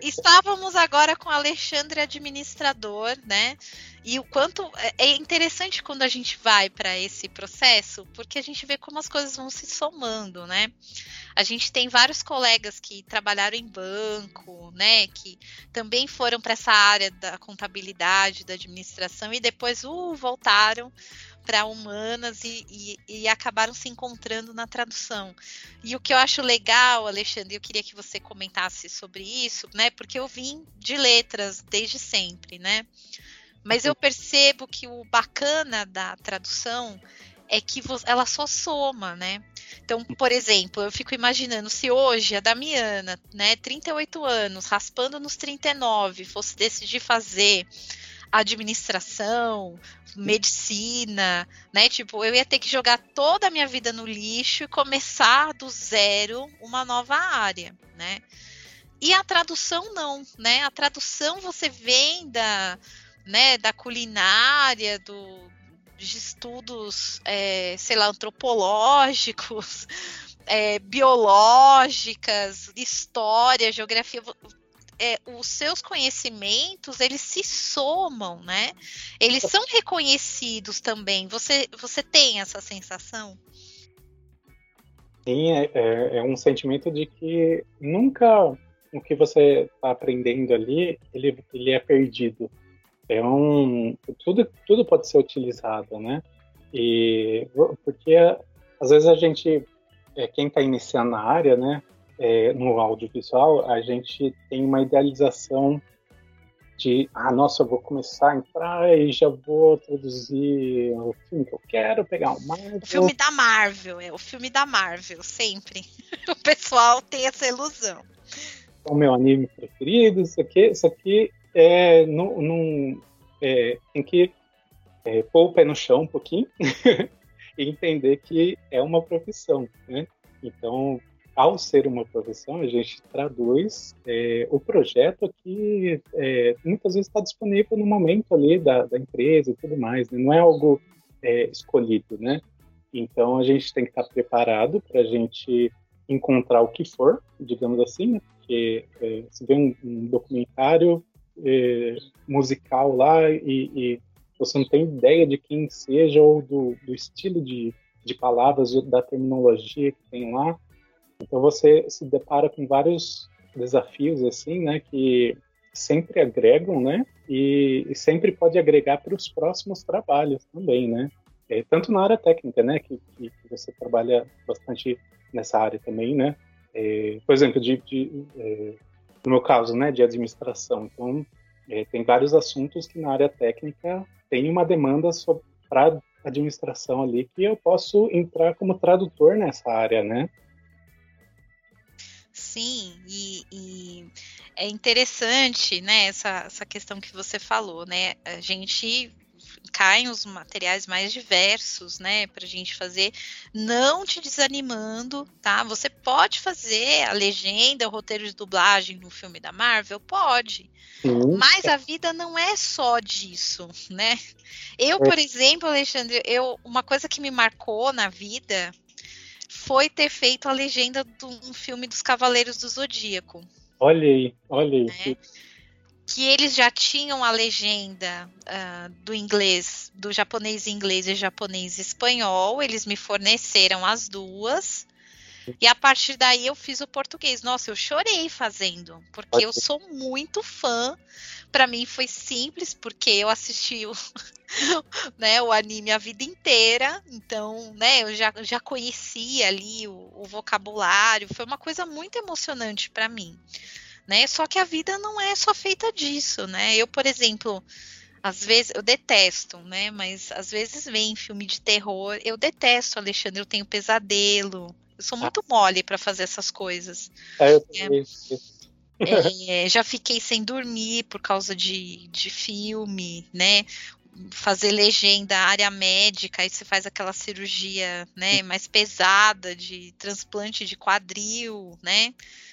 estávamos agora com Alexandre administrador, né? E o quanto é, é interessante quando a gente vai para esse processo, porque a gente vê como as coisas vão se somando, né? A gente tem vários colegas que trabalharam em banco, né? Que também foram para essa área da contabilidade, da administração e depois uh, voltaram para humanas e, e, e, acabaram se encontrando na tradução. E o que eu acho legal, Alexandre, eu queria que você comentasse sobre isso, né? Porque eu vim de letras desde sempre, né? Mas eu percebo que o bacana da tradução é que ela só soma, né? Então, por exemplo, eu fico imaginando se hoje a Damiana, né, 38 anos, raspando nos 39, fosse decidir fazer administração, medicina, né? Tipo, eu ia ter que jogar toda a minha vida no lixo e começar do zero uma nova área, né? E a tradução não, né? A tradução você vem da, né, da culinária, do, de estudos, é, sei lá, antropológicos, é, biológicas, história, geografia é, os seus conhecimentos eles se somam, né? Eles são reconhecidos também. Você, você tem essa sensação? Sim, é, é, é um sentimento de que nunca o que você está aprendendo ali ele, ele é perdido. É um tudo tudo pode ser utilizado, né? E porque às vezes a gente é, quem está iniciando na área, né? É, no audiovisual, a gente tem uma idealização de, ah, nossa, eu vou começar a entrar e já vou produzir o filme que eu quero, pegar um Marvel. O filme da Marvel, é o filme da Marvel, sempre. o pessoal tem essa ilusão. É o meu anime preferido, isso aqui, isso aqui é, não, não é, tem que é, pôr o pé no chão um pouquinho e entender que é uma profissão, né? Então, ao ser uma profissão, a gente traduz é, o projeto que é, muitas vezes está disponível no momento ali da, da empresa e tudo mais, né? não é algo é, escolhido, né? Então a gente tem que estar preparado para a gente encontrar o que for, digamos assim, né? porque é, se vê um, um documentário é, musical lá e, e, você não tem ideia de quem seja ou do, do estilo de, de palavras, da terminologia que tem lá, então você se depara com vários desafios assim, né, que sempre agregam, né, e, e sempre pode agregar para os próximos trabalhos também, né. É, tanto na área técnica, né, que, que, você trabalha bastante nessa área também, né, é, por exemplo, de, de é, no meu caso, né, de administração. Então, é, tem vários assuntos que na área técnica tem uma demanda para administração ali que eu posso entrar como tradutor nessa área, né? Sim, e, e é interessante, né, essa, essa questão que você falou, né? A gente caem os materiais mais diversos, né, para a gente fazer, não te desanimando, tá? Você pode fazer a legenda, o roteiro de dublagem no filme da Marvel, pode, mas a vida não é só disso, né? Eu, por é. exemplo, Alexandre, eu uma coisa que me marcou na vida foi ter feito a legenda de um filme dos Cavaleiros do Zodíaco. Olha aí, olha aí. Né? que eles já tinham a legenda uh, do inglês, do japonês inglês e japonês espanhol, eles me forneceram as duas. E a partir daí eu fiz o português. Nossa, eu chorei fazendo, porque eu sou muito fã. Para mim foi simples, porque eu assisti o, né, o anime a vida inteira, então, né, eu já, já conhecia ali o, o vocabulário. Foi uma coisa muito emocionante para mim né? Só que a vida não é só feita disso, né? Eu, por exemplo, às vezes eu detesto, né? Mas às vezes vem filme de terror, eu detesto, Alexandre, eu tenho pesadelo. Eu sou muito ah. mole para fazer essas coisas. É, eu é, é, já fiquei sem dormir por causa de, de filme, né? Fazer legenda, área médica, aí você faz aquela cirurgia, né, mais pesada de transplante de quadril, né?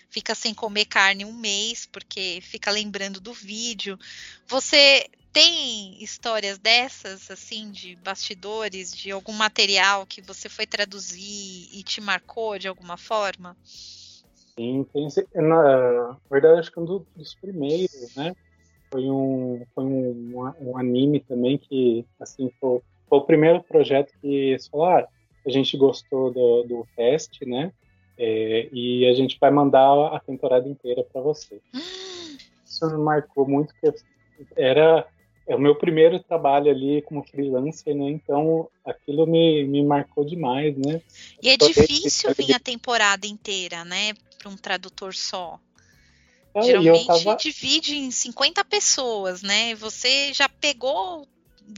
fica sem comer carne um mês porque fica lembrando do vídeo. Você tem histórias dessas, assim, de bastidores, de algum material que você foi traduzir e te marcou de alguma forma? Sim, tem. Na verdade, acho que um dos primeiros, né? Foi um, foi um, um anime também que, assim, foi, foi o primeiro projeto que eles falaram, ah, a gente gostou do, do teste, né? É, e a gente vai mandar a temporada inteira para você. Isso me marcou muito, porque era é o meu primeiro trabalho ali como freelancer, né? Então aquilo me, me marcou demais, né? E é difícil vir a temporada inteira, né? Para um tradutor só. É, Geralmente tava... divide em 50 pessoas, né? Você já pegou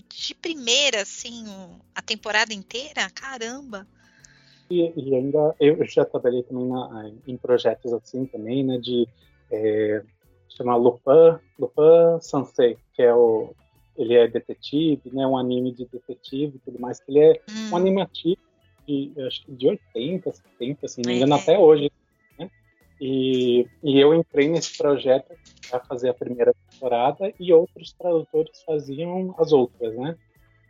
de primeira, assim, a temporada inteira? Caramba! E, e, ainda eu já trabalhei também na, em projetos assim também, né, de é, chamar Lupin, Lupin Sansei, que é o ele é detetive, né, um anime de detetive e tudo mais, que ele é hum. um animativo de, acho que de 80, 70, assim, não me engano, é. até hoje, né? E, e eu entrei nesse projeto para fazer a primeira temporada e outros tradutores faziam as outras, né?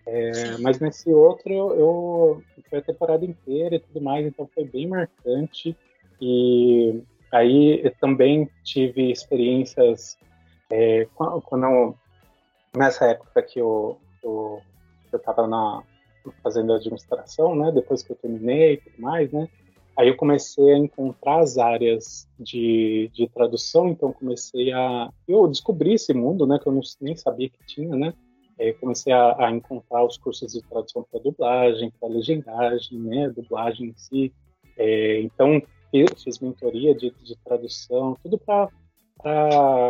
É, mas nesse outro eu, eu foi a temporada inteira e tudo mais, então foi bem marcante. E aí eu também tive experiências é, quando nessa época que eu eu estava na fazendo administração, né? Depois que eu terminei e tudo mais, né? Aí eu comecei a encontrar as áreas de, de tradução, então comecei a eu descobri esse mundo, né? Que eu não, nem sabia que tinha, né? é, comecei a, a, encontrar os cursos de tradução para dublagem, para legendagem, né, dublagem em si. É, então, fiz mentoria de, de tradução, tudo para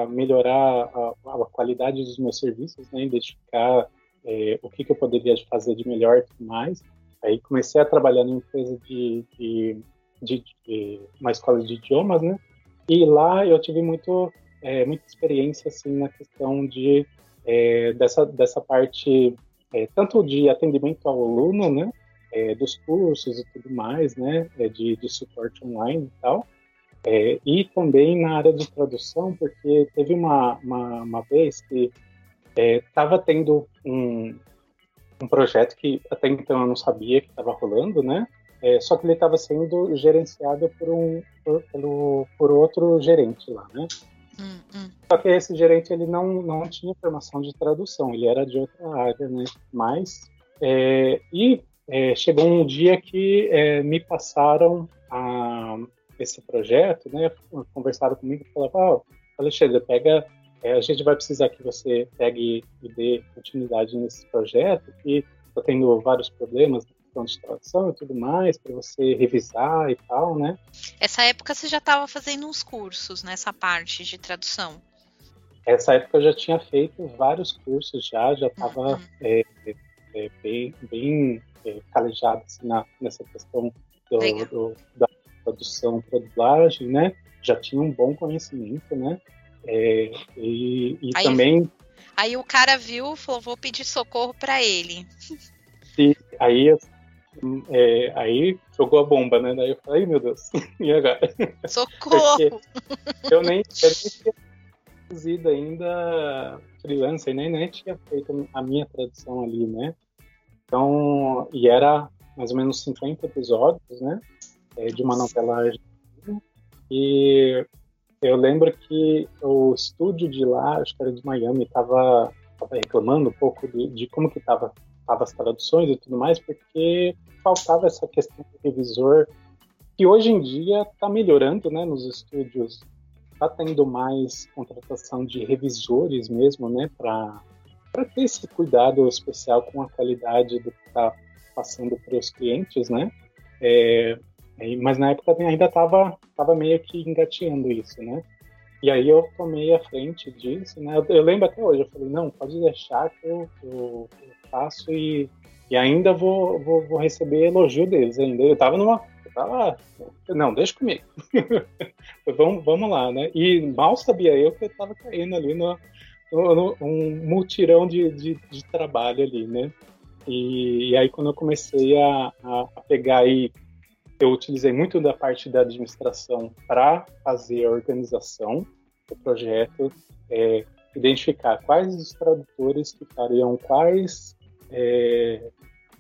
melhorar a, a, qualidade dos meus serviços, né, identificar é, o que, que, eu poderia fazer de melhor e tudo mais. Aí comecei a trabalhar numa empresa de, de, de, de uma escola de idiomas, né, e lá eu tive muito, é, muita experiência assim na questão de é, dessa, dessa parte, é, tanto de atendimento ao aluno, né, é, dos cursos e tudo mais, né, é, de, de suporte online e tal, é, e também na área de tradução, porque teve uma, uma, uma vez que estava é, tendo um, um projeto que até então eu não sabia que estava rolando, né, só que ele estava sendo gerenciado por um por, pelo, por outro gerente lá, né? Hum, hum. Só que esse gerente ele não, não tinha formação de tradução, ele era de outra área, né? Mas é, e é, chegou um dia que é, me passaram a, esse projeto, né? Conversaram comigo e falaram, oh, Alexandre, pega, é, a gente vai precisar que você pegue e dê continuidade nesse projeto, que está tendo vários problemas questão de tradução e tudo mais, para você revisar e tal, né? Essa época você já estava fazendo uns cursos nessa parte de tradução? Essa época eu já tinha feito vários cursos já, já estava uhum. é, é, bem, bem é, assim, na, nessa questão do, do, da tradução para dublagem, né? Já tinha um bom conhecimento, né? É, e, e aí, também. Aí o cara viu, falou, vou pedir socorro para ele. E aí, é, aí jogou a bomba, né? Daí eu falei, meu Deus, e agora? Socorro! eu nem, eu nem tinha traduzido ainda freelancer, nem, nem tinha feito a minha tradução ali, né? Então, e era mais ou menos 50 episódios, né? É, de uma novela argentina. E eu lembro que o estúdio de lá, acho que era de Miami, estava reclamando um pouco de, de como que estava tava as traduções e tudo mais, porque faltava essa questão do revisor, que hoje em dia está melhorando, né, nos estúdios. Está tendo mais contratação de revisores mesmo, né, para ter esse cuidado especial com a qualidade do que está passando para os clientes, né? É, mas na época ainda estava tava meio que engateando isso, né? E aí eu tomei a frente disso, né? Eu, eu lembro até hoje, eu falei, não, pode deixar que eu, eu, eu faço e, e ainda vou, vou, vou, receber elogio deles ainda. Eu tava numa... Eu tava, não, deixa comigo. vamos, vamos lá, né? E mal sabia eu que eu tava caindo ali no um multirão de, de, de, trabalho ali, né? E, e, aí quando eu comecei a, a, pegar aí eu utilizei muito da parte da administração para fazer a organização do projeto, é, identificar quais os tradutores que fariam quais é,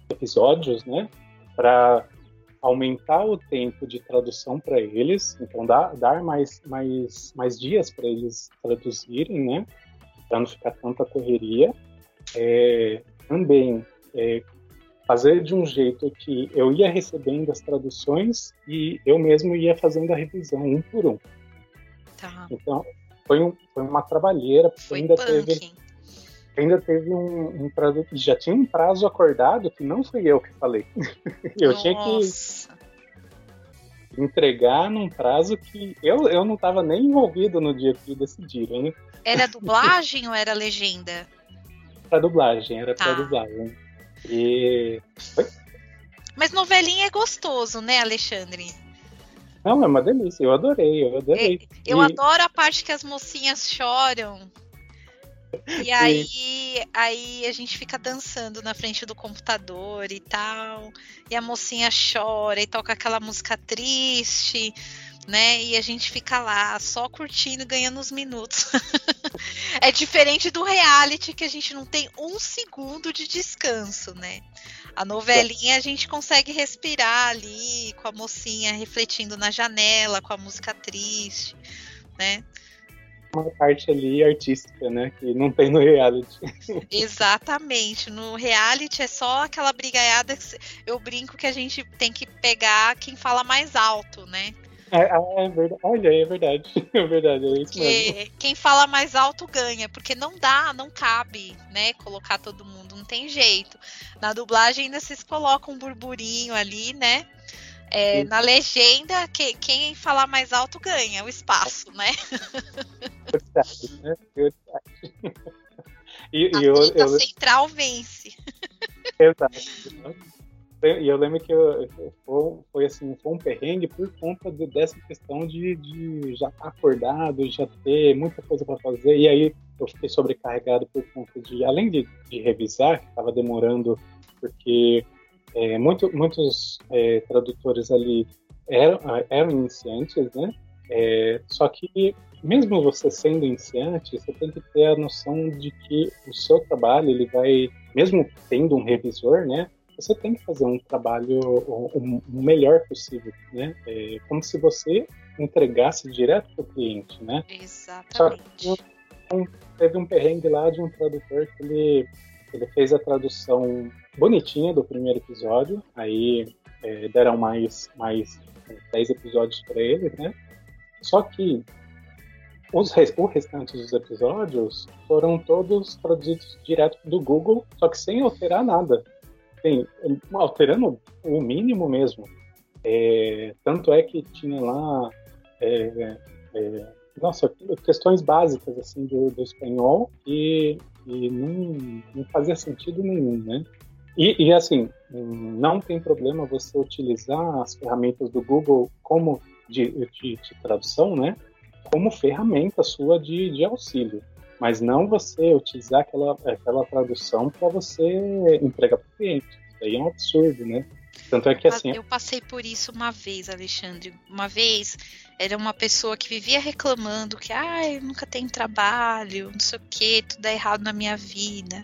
episódios, né, para aumentar o tempo de tradução para eles, então dar mais, mais, mais dias para eles traduzirem, né, para não ficar tanta correria. É, também é, fazer de um jeito que eu ia recebendo as traduções e eu mesmo ia fazendo a revisão um por um. Tá. Então foi, um, foi uma trabalheira, porque foi ainda punk. teve ainda teve um, um prazo, já tinha um prazo acordado que não fui eu que falei. eu Nossa. tinha que entregar num prazo que eu, eu não estava nem envolvido no dia que decidiram, né? Era dublagem ou era legenda? Pra dublagem, era Tá. pra dublagem. E. Oi? Mas novelinha é gostoso, né, Alexandre? Não, é uma delícia, eu adorei, eu adorei. Eu E- adoro a parte que as mocinhas choram. E aí, aí a gente fica dançando na frente do computador e tal. E a mocinha chora e toca aquela música triste, né? E a gente fica lá só curtindo, ganhando os minutos. é diferente do reality que a gente não tem um segundo de descanso, né? A novelinha a gente consegue respirar ali com a mocinha refletindo na janela, com a música triste, né? uma parte ali artística, né? Que não tem no reality. Exatamente. No reality é só aquela brigaiada que eu brinco que a gente tem que pegar quem fala mais alto, né? É, é verdade. Olha, é verdade. É verdade, é isso mesmo. Quem fala mais alto ganha, porque não dá, não cabe, né? Colocar todo mundo, não tem jeito. Na dublagem ainda vocês colocam um burburinho ali, né? É, na legenda, que- quem falar mais alto ganha o espaço, né? Verdade, né? Verdade. E, A e eu, eu, central vence. Exato. E eu lembro que eu, foi, assim, foi um perrengue por conta de- dessa questão de, de já estar acordado, já ter muita coisa para fazer. E aí eu fiquei sobrecarregado por conta de, além de, de revisar, que estava demorando, porque é, muito, muitos é, tradutores ali eram, eram iniciantes, né? É, só que mesmo você sendo iniciante, você tem que ter a noção de que o seu trabalho ele vai, mesmo tendo um revisor, né? Você tem que fazer um trabalho o, o- melhor possível, né? É como se você entregasse direto para o cliente, né? Exatamente. Teve um perrengue lá de um tradutor que ele, ele fez a tradução bonitinha do primeiro episódio, aí é, deram mais, mais é, 10 episódios para ele, né? Só que os, o restante dos episódios foram todos traduzidos direto do Google, só que sem alterar nada. Bem, alterando o mínimo mesmo. É, tanto é que tinha lá, é, é, nossa, questões básicas assim do, do espanhol e, e não, não, fazia sentido nenhum, né? E, e, assim, não tem problema você utilizar as ferramentas do Google como de, de, de tradução, né? Como ferramenta sua de, de auxílio mas não você utilizar aquela, aquela tradução para você entregar para o cliente. Isso aí é um absurdo, né? Tanto é que assim. Eu passei por isso uma vez, Alexandre. Uma vez era uma pessoa que vivia reclamando que ai, nunca tem trabalho, não sei o que, tudo é errado na minha vida.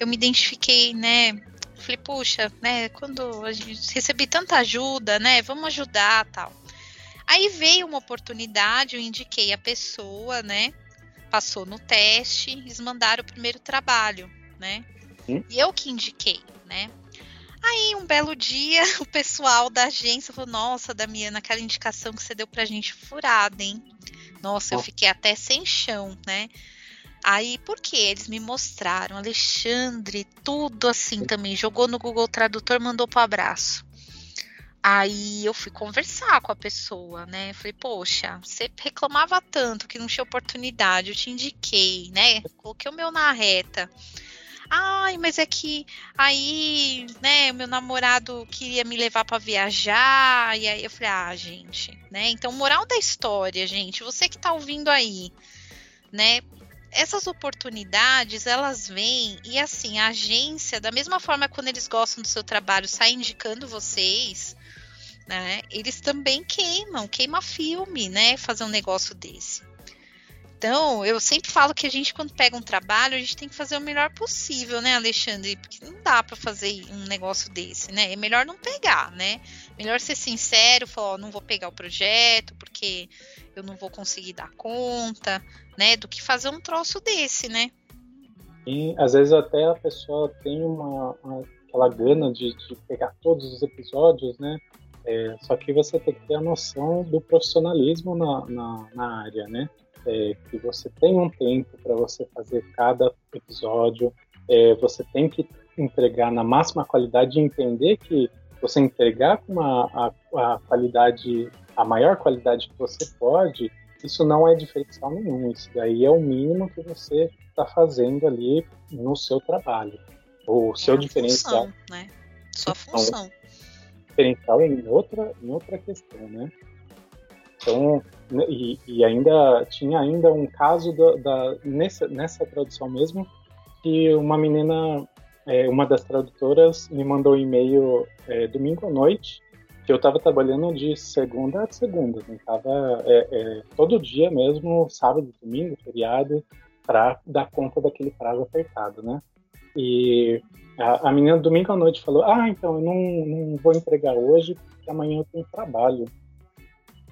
Eu me identifiquei, né? Falei, puxa, né? Quando a gente recebi tanta ajuda, né? Vamos ajudar tal. Aí veio uma oportunidade, eu indiquei a pessoa, né? Passou no teste, eles mandaram o primeiro trabalho, né? Hum? E eu que indiquei, né? Aí, um belo dia, o pessoal da agência falou: Nossa, Damiana, aquela indicação que você deu pra gente furada, hein? Nossa, oh. eu fiquei até sem chão, né? Aí, por que eles me mostraram, Alexandre, tudo assim também, jogou no Google Tradutor, mandou pro abraço. Aí eu fui conversar com a pessoa, né? Falei, poxa, você reclamava tanto que não tinha oportunidade, eu te indiquei, né? Coloquei o meu na reta. Ai, mas é que aí, né, meu namorado queria me levar para viajar, e aí eu falei, ah, gente, né? Então, moral da história, gente, você que tá ouvindo aí, né? Essas oportunidades, elas vêm e assim, a agência, da mesma forma quando eles gostam do seu trabalho, sai indicando vocês, né? Eles também queimam, queima filme, né? Fazer um negócio desse. Então, eu sempre falo que a gente, quando pega um trabalho, a gente tem que fazer o melhor possível, né, Alexandre? Porque não dá para fazer um negócio desse, né? É melhor não pegar, né? Melhor ser sincero, falar, ó, não vou pegar o projeto porque eu não vou conseguir dar conta, né? Do que fazer um troço desse, né? E às vezes até a pessoa tem uma, uma aquela gana de, de pegar todos os episódios, né? É, só que você tem que ter a noção do profissionalismo na, na, na área, né? É, que você tem um tempo para você fazer cada episódio, é, você tem que entregar na máxima qualidade e entender que você entregar com a, a qualidade, a maior qualidade que você pode, isso não é diferencial nenhum. Isso daí é o mínimo que você está fazendo ali no seu trabalho. O é seu diferencial. Função, né? Sua então, função. Então, diferencial em outra, em outra questão, né? Então, né, e, e ainda tinha ainda um caso da, da, nessa, nessa tradução mesmo, que uma menina, é, uma das tradutoras, me mandou um e-mail é, domingo à noite, que eu estava trabalhando de segunda a segunda, né? Tava é, é, todo dia mesmo, sábado, domingo, feriado, para dar conta daquele prazo apertado, né? E a, a menina domingo à noite falou: Ah, então eu não, não vou entregar hoje, porque amanhã eu tenho trabalho.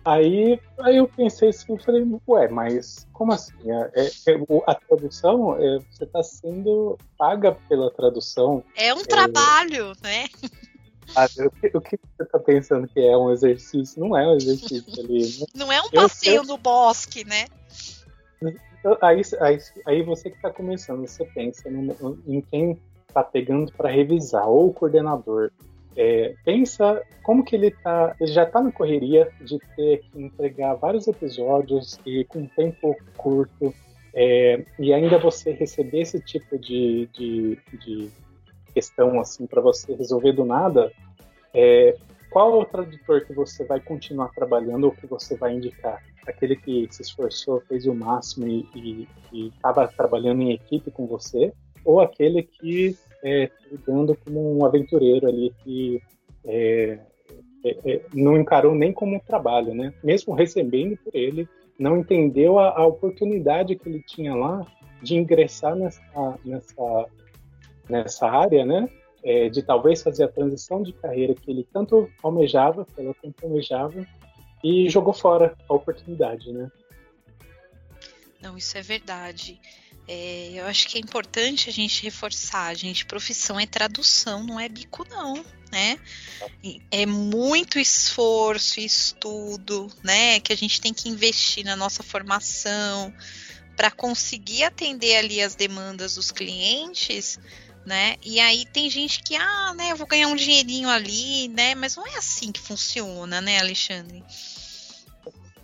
Aí, aí eu pensei assim, falei, ué, mas como assim? É, é, a tradução, é, você está sendo paga pela tradução. É um é. trabalho, né? Ah, o, que, você está pensando que é um exercício? Não é um exercício ali. Né? Não é um passeio eu, no bosque, né? Aí, aí, aí você que está começando, você pensa no, em quem está pegando para revisar, ou o coordenador. É, pensa como que ele tá, ele já está na correria de ter que entregar vários episódios e com tempo curto, é, e ainda você receber esse tipo de, de, de questão assim para você resolver do nada, é, qual é o tradutor que você vai continuar trabalhando ou que você vai indicar? Aquele que se esforçou, fez o máximo e estava trabalhando em equipe com você? Ou aquele que é, lidando como um aventureiro ali que é, é, é, não encarou nem como um trabalho, né? Mesmo recebendo por ele, não entendeu a, a oportunidade que ele tinha lá de ingressar nessa, nessa, nessa área, né? é, de talvez fazer a transição de carreira que ele tanto almejava, que ela tanto almejava, e jogou fora a oportunidade, né? Não, isso é verdade. É, eu acho que é importante a gente reforçar, gente, profissão é tradução, não é bico não, né? É muito esforço e estudo, né? Que a gente tem que investir na nossa formação para conseguir atender ali as demandas dos clientes né? E aí tem gente que, ah, né, eu vou ganhar um dinheirinho ali, né? Mas não é assim que funciona, né, Alexandre?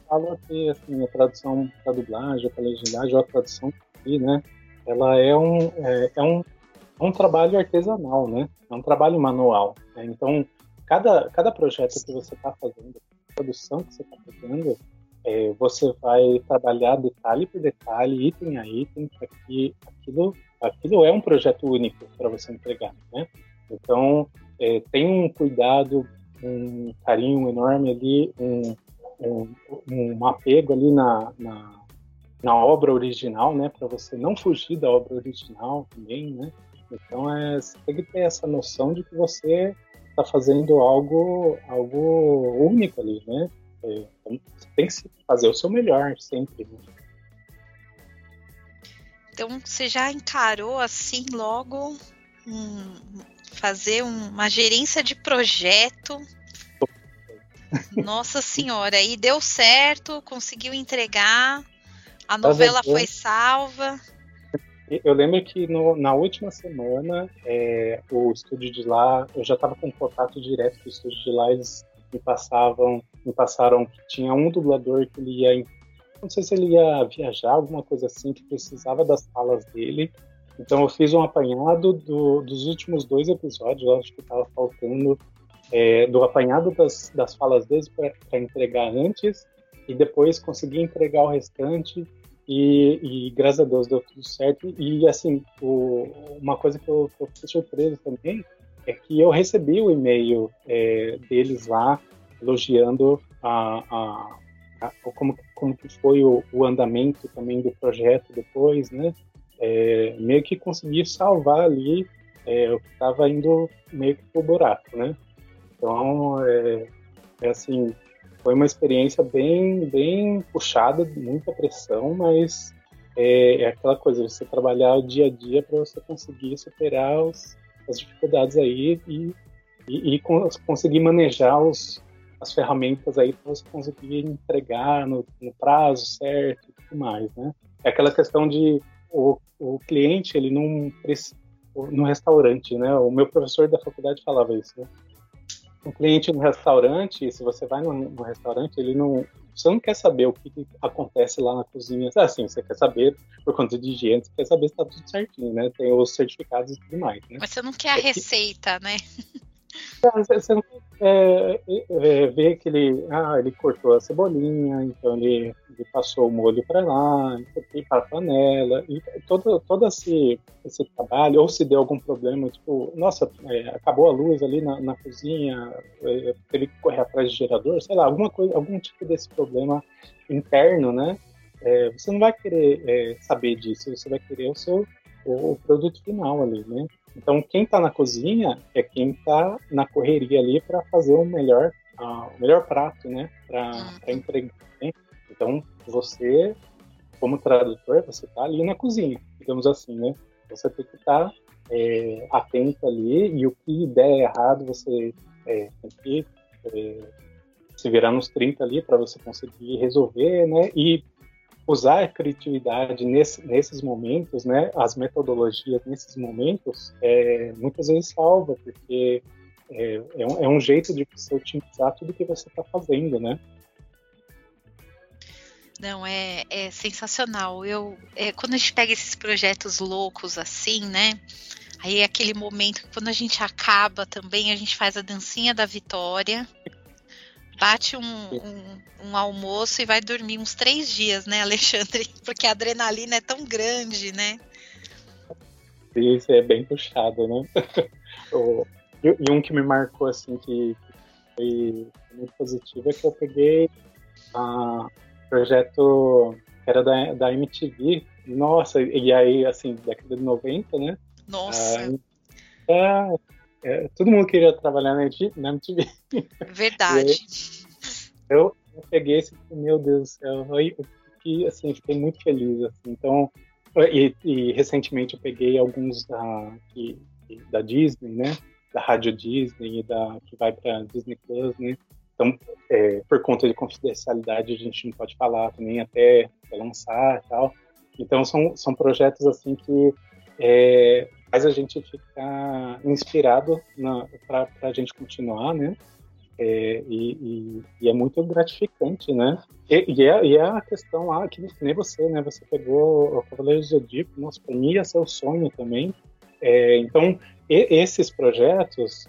Fala que assim, a tradução para dublagem, para legendagem, ou a tradução aqui, né? Ela é um, é, é um, é um trabalho artesanal, né? É um trabalho manual. Né? Então, cada, cada projeto que você está fazendo, produção que você está fazendo, é, você vai trabalhar detalhe por detalhe, item a item, para que aquilo, aquilo é um projeto único para você entregar, né? Então, é, tem um cuidado, um carinho enorme ali, um, um, um apego ali na, na, na obra original, né? Para você não fugir da obra original também, né? Então, é, você tem que ter essa noção de que você está fazendo algo, algo único ali, né? É, você tem que fazer o seu melhor sempre. Né? Então você já encarou assim logo um, fazer uma gerência de projeto. Nossa senhora, e deu certo, conseguiu entregar, a novela foi salva. Eu lembro que no, na última semana, é, o estúdio de lá, eu já estava com contato direto com o estúdio de lá, eles me passavam, me passaram que tinha um dublador que ele ia, não sei se ele ia viajar, alguma coisa assim, que precisava das falas dele. Então eu fiz um apanhado do, dos últimos dois episódios, acho que estava faltando é, do apanhado das, das falas deles para entregar antes e depois consegui entregar o restante e, e, graças a Deus deu tudo certo. E assim, o, uma coisa que eu, que eu fiquei surpreso também é que eu recebi o e-mail é, deles lá elogiando a, a, a, como, como que foi o, o, andamento também do projeto depois, né? É, meio que consegui salvar ali é, o que estava indo meio que pro buraco, né? Então, é, é, assim, foi uma experiência bem, bem puxada, muita pressão, mas é, é aquela coisa, você trabalhar o dia a dia para você conseguir superar os, as dificuldades aí e, e, e conseguir manejar os, as ferramentas aí para você conseguir entregar no, no, prazo certo e tudo mais, né? É aquela questão de o, o cliente, ele não no restaurante, né? O meu professor da faculdade falava isso, né? Um cliente no restaurante, se você vai no, restaurante, ele não, você não quer saber o que, que, acontece lá na cozinha. Assim, você quer saber por conta de higiene, você quer saber se está tudo certinho, né? Tem os certificados e tudo mais, né? Mas você não quer a é receita, né? Você não é, é, vê que ele, ah, ele cortou a cebolinha, então ele, ele passou o molho para lá, para a panela, e todo, todo esse, esse trabalho, ou se deu algum problema, tipo, nossa, é, acabou a luz ali na, na cozinha, é, teve que correr atrás de gerador, sei lá, alguma coisa, algum tipo desse problema interno, né? É, você não vai querer é, saber disso, você vai querer o seu o produto final ali, né? Então, quem está na cozinha é quem está na correria ali para fazer o melhor, uh, o melhor prato, né? Para uhum. entregar. Né? Então, você, como tradutor, você está ali na cozinha, digamos assim, né? Você tem que estar tá, é, atento ali e o que der errado, você é, tem que é, se virar nos 30 ali para você conseguir resolver, né? E usar a criatividade nesse, nesses momentos, né, as metodologias nesses momentos, é, muitas vezes salva, porque é, é, um, é um jeito de você otimizar tudo que você está fazendo, né? Não, é, é sensacional. Eu, é, quando a gente pega esses projetos loucos assim, né? Aí é aquele momento que quando a gente acaba também, a gente faz a dancinha da vitória bate um, um, um, almoço e vai dormir uns três dias, né, Alexandre? Porque a adrenalina é tão grande, né? Isso é bem puxado, né? e um que me marcou, assim, que foi muito positivo é que eu peguei a projeto que era da, da MTV. Nossa, e aí, assim, década de 90, né? Nossa! Ah, é, todo mundo queria trabalhar na MTV. Verdade. eu, eu, peguei esse, meu Deus do céu, eu, fiquei, assim, fiquei muito feliz. Assim, então, e, e, recentemente eu peguei alguns da, que, da Disney, né? Da Rádio Disney, da, que vai para Disney Plus, né? Então, é, por conta de confidencialidade, a gente não pode falar até, até lançar e tal. Então, são, são projetos assim que é, faz a gente ficar inspirado para a gente continuar, né? É, e, e, e, é muito gratificante, né? E, e, é, e é a questão lá que nem você, né? Você pegou o Cavaleiro do Zodíaco, nossa, para mim ia ser o sonho também. É, então, esses projetos,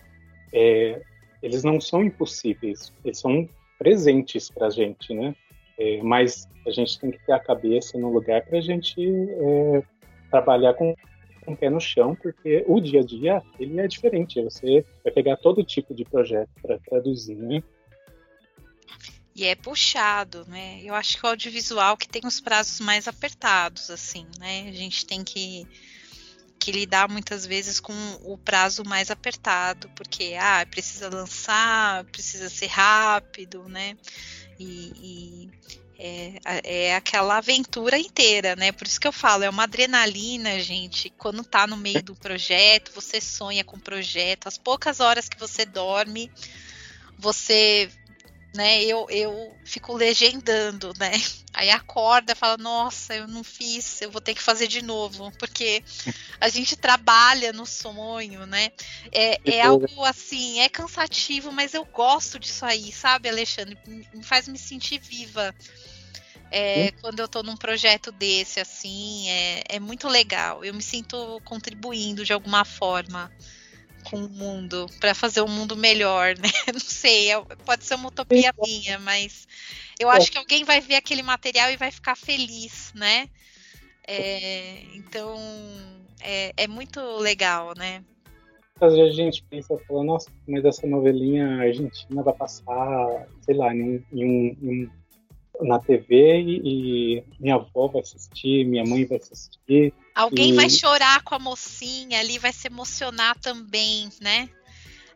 é, eles não são impossíveis, eles são presentes para a gente, né? É, mas a gente tem que ter a cabeça no lugar para a gente é, trabalhar com com o pé no chão, porque o dia a dia ele é diferente. Você vai pegar todo tipo de projeto para traduzir, né? E é puxado, né? Eu acho que o audiovisual que tem os prazos mais apertados, assim, né? A gente tem que, que lidar muitas vezes com o prazo mais apertado, porque ah, precisa lançar, precisa ser rápido, né? E, e é, é aquela aventura inteira, né? Por isso que eu falo, é uma adrenalina, gente. Quando tá no meio do projeto, você sonha com o projeto, as poucas horas que você dorme, você né? Eu, eu fico legendando, né? Aí acorda, fala, nossa, eu não fiz, eu vou ter que fazer de novo, porque a gente trabalha no sonho, né? É, é algo assim, é cansativo, mas eu gosto disso aí, sabe, Alexandre? Me faz me sentir viva. É, quando eu estou num projeto desse, assim, é, é muito legal. Eu me sinto contribuindo de alguma forma com o mundo, para fazer o um mundo melhor, né? Não sei, é, pode ser uma utopia minha, mas eu acho que alguém vai ver aquele material e vai ficar feliz, né? É, então, é, é, muito legal, né? Às vezes a gente pensa, fala, nossa, mas essa novelinha argentina vai passar, sei lá, em um, em um na TV e, minha avó vai assistir, minha mãe vai assistir. Alguém e... vai chorar com a mocinha ali, vai se emocionar também, né?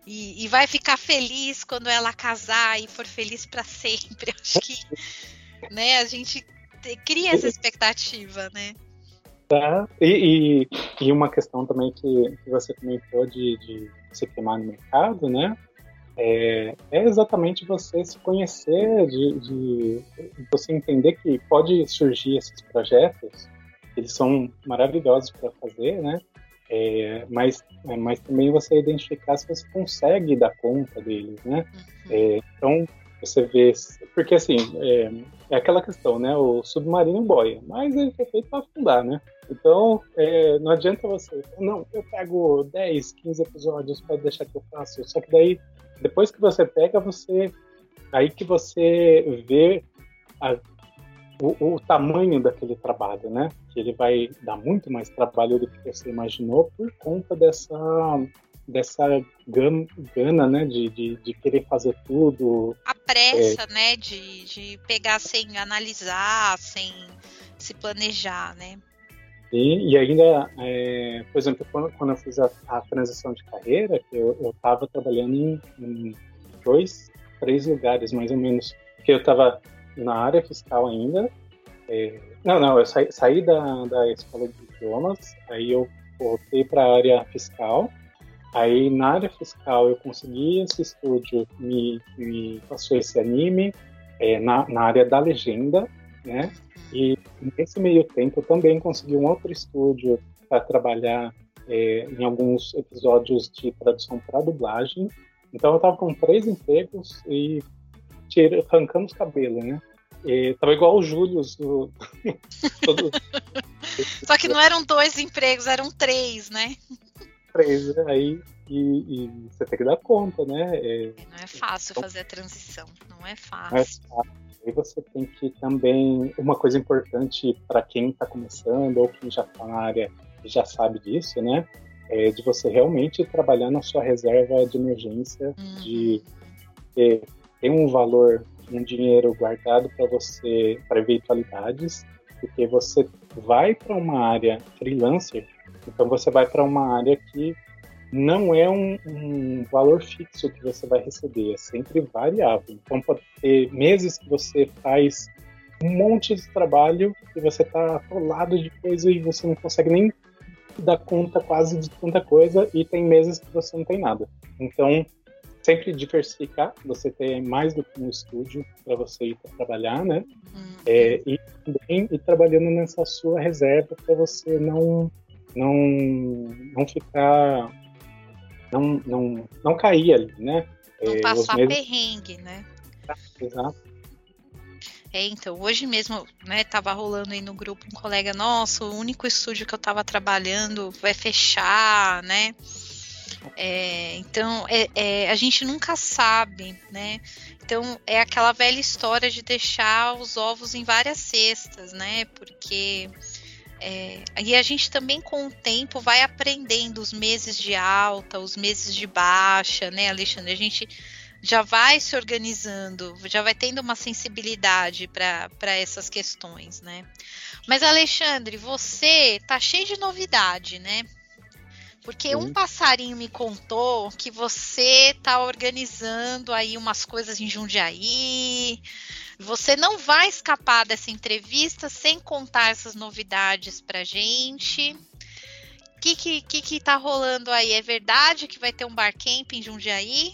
E, e, vai ficar feliz quando ela casar e for feliz para sempre. Acho que, né? A gente cria essa expectativa, né? Tá. E, e, e uma questão também que, que você comentou de, de se queimar no mercado, né? É, é exatamente você se conhecer, de, de, você entender que pode surgir esses projetos, eles são maravilhosos para fazer, né? É, mas, é, mas também você identificar se você consegue dar conta deles, né? Uhum. É, então, você vê... Porque, assim, é, é, aquela questão, né? O submarino boia, mas ele foi feito para afundar, né? Então, é, não adianta você... Não, eu pego 10, 15 episódios para deixar que eu faço. Só que daí depois que você pega, você aí que você vê a, o, o, tamanho daquele trabalho, né? Que ele vai dar muito mais trabalho do que você imaginou por conta dessa dessa gana, né? De, de, de, querer fazer tudo. A pressa, é, né? De, de pegar sem analisar, sem se planejar, né? E, e ainda, é, por exemplo, quando, quando eu fiz a, a, transição de carreira, eu estava trabalhando em, em, dois, três lugares mais ou menos, que eu estava na área fiscal ainda. É, não, não, eu saí, saí da, da escola de idiomas, aí eu voltei para a área fiscal. Aí na área fiscal eu consegui esse estúdio, me, me passou esse anime é, na, na área da legenda, né? E nesse meio tempo eu também consegui um outro estúdio para trabalhar é, em alguns episódios de tradução para dublagem. Então eu estava com três empregos e tira, arrancando os cabelos, né? E tava igual o Júlio. Do... Todo... Só que não eram dois empregos, eram três, né? Três, né? aí e, e, você tem que dar conta, né? É, não é fácil então, fazer a transição, não é fácil. Não é fácil. Aí você tem que também, uma coisa importante para quem está começando ou quem já está na área e já sabe disso, né? É de você realmente trabalhar na sua reserva de emergência, uhum. de ter, ter um valor, um dinheiro guardado para você, para eventualidades, porque você vai para uma área freelancer, então você vai para uma área que não é um, um, valor fixo que você vai receber, é sempre variável. Então pode ter meses que você faz um monte de trabalho e você está atolado de coisa e você não consegue nem dar conta quase de tanta coisa e tem meses que você não tem nada. Então sempre diversificar, você ter mais do que um estúdio para você ir trabalhar, né? Uhum. É, e também ir trabalhando nessa sua reserva para você não não, não ficar, não, não, não cair ali, né? Não é, passar meses... perrengue, né? Exato. É, então, hoje mesmo, né, tava rolando aí no grupo um colega nosso, o único estúdio que eu tava trabalhando vai fechar, né? É, então, é, é, a gente nunca sabe, né? Então, é aquela velha história de deixar os ovos em várias cestas, né? Porque é, e a gente também, com o tempo, vai aprendendo os meses de alta, os meses de baixa, né, Alexandre? A gente já vai se organizando, já vai tendo uma sensibilidade para essas questões, né? Mas, Alexandre, você tá cheio de novidade, né? Porque um passarinho me contou que você tá organizando aí umas coisas em Jundiaí. Você não vai escapar dessa entrevista sem contar essas novidades pra gente. O que, que, que, que tá rolando aí? É verdade que vai ter um bar camp em Jundiaí?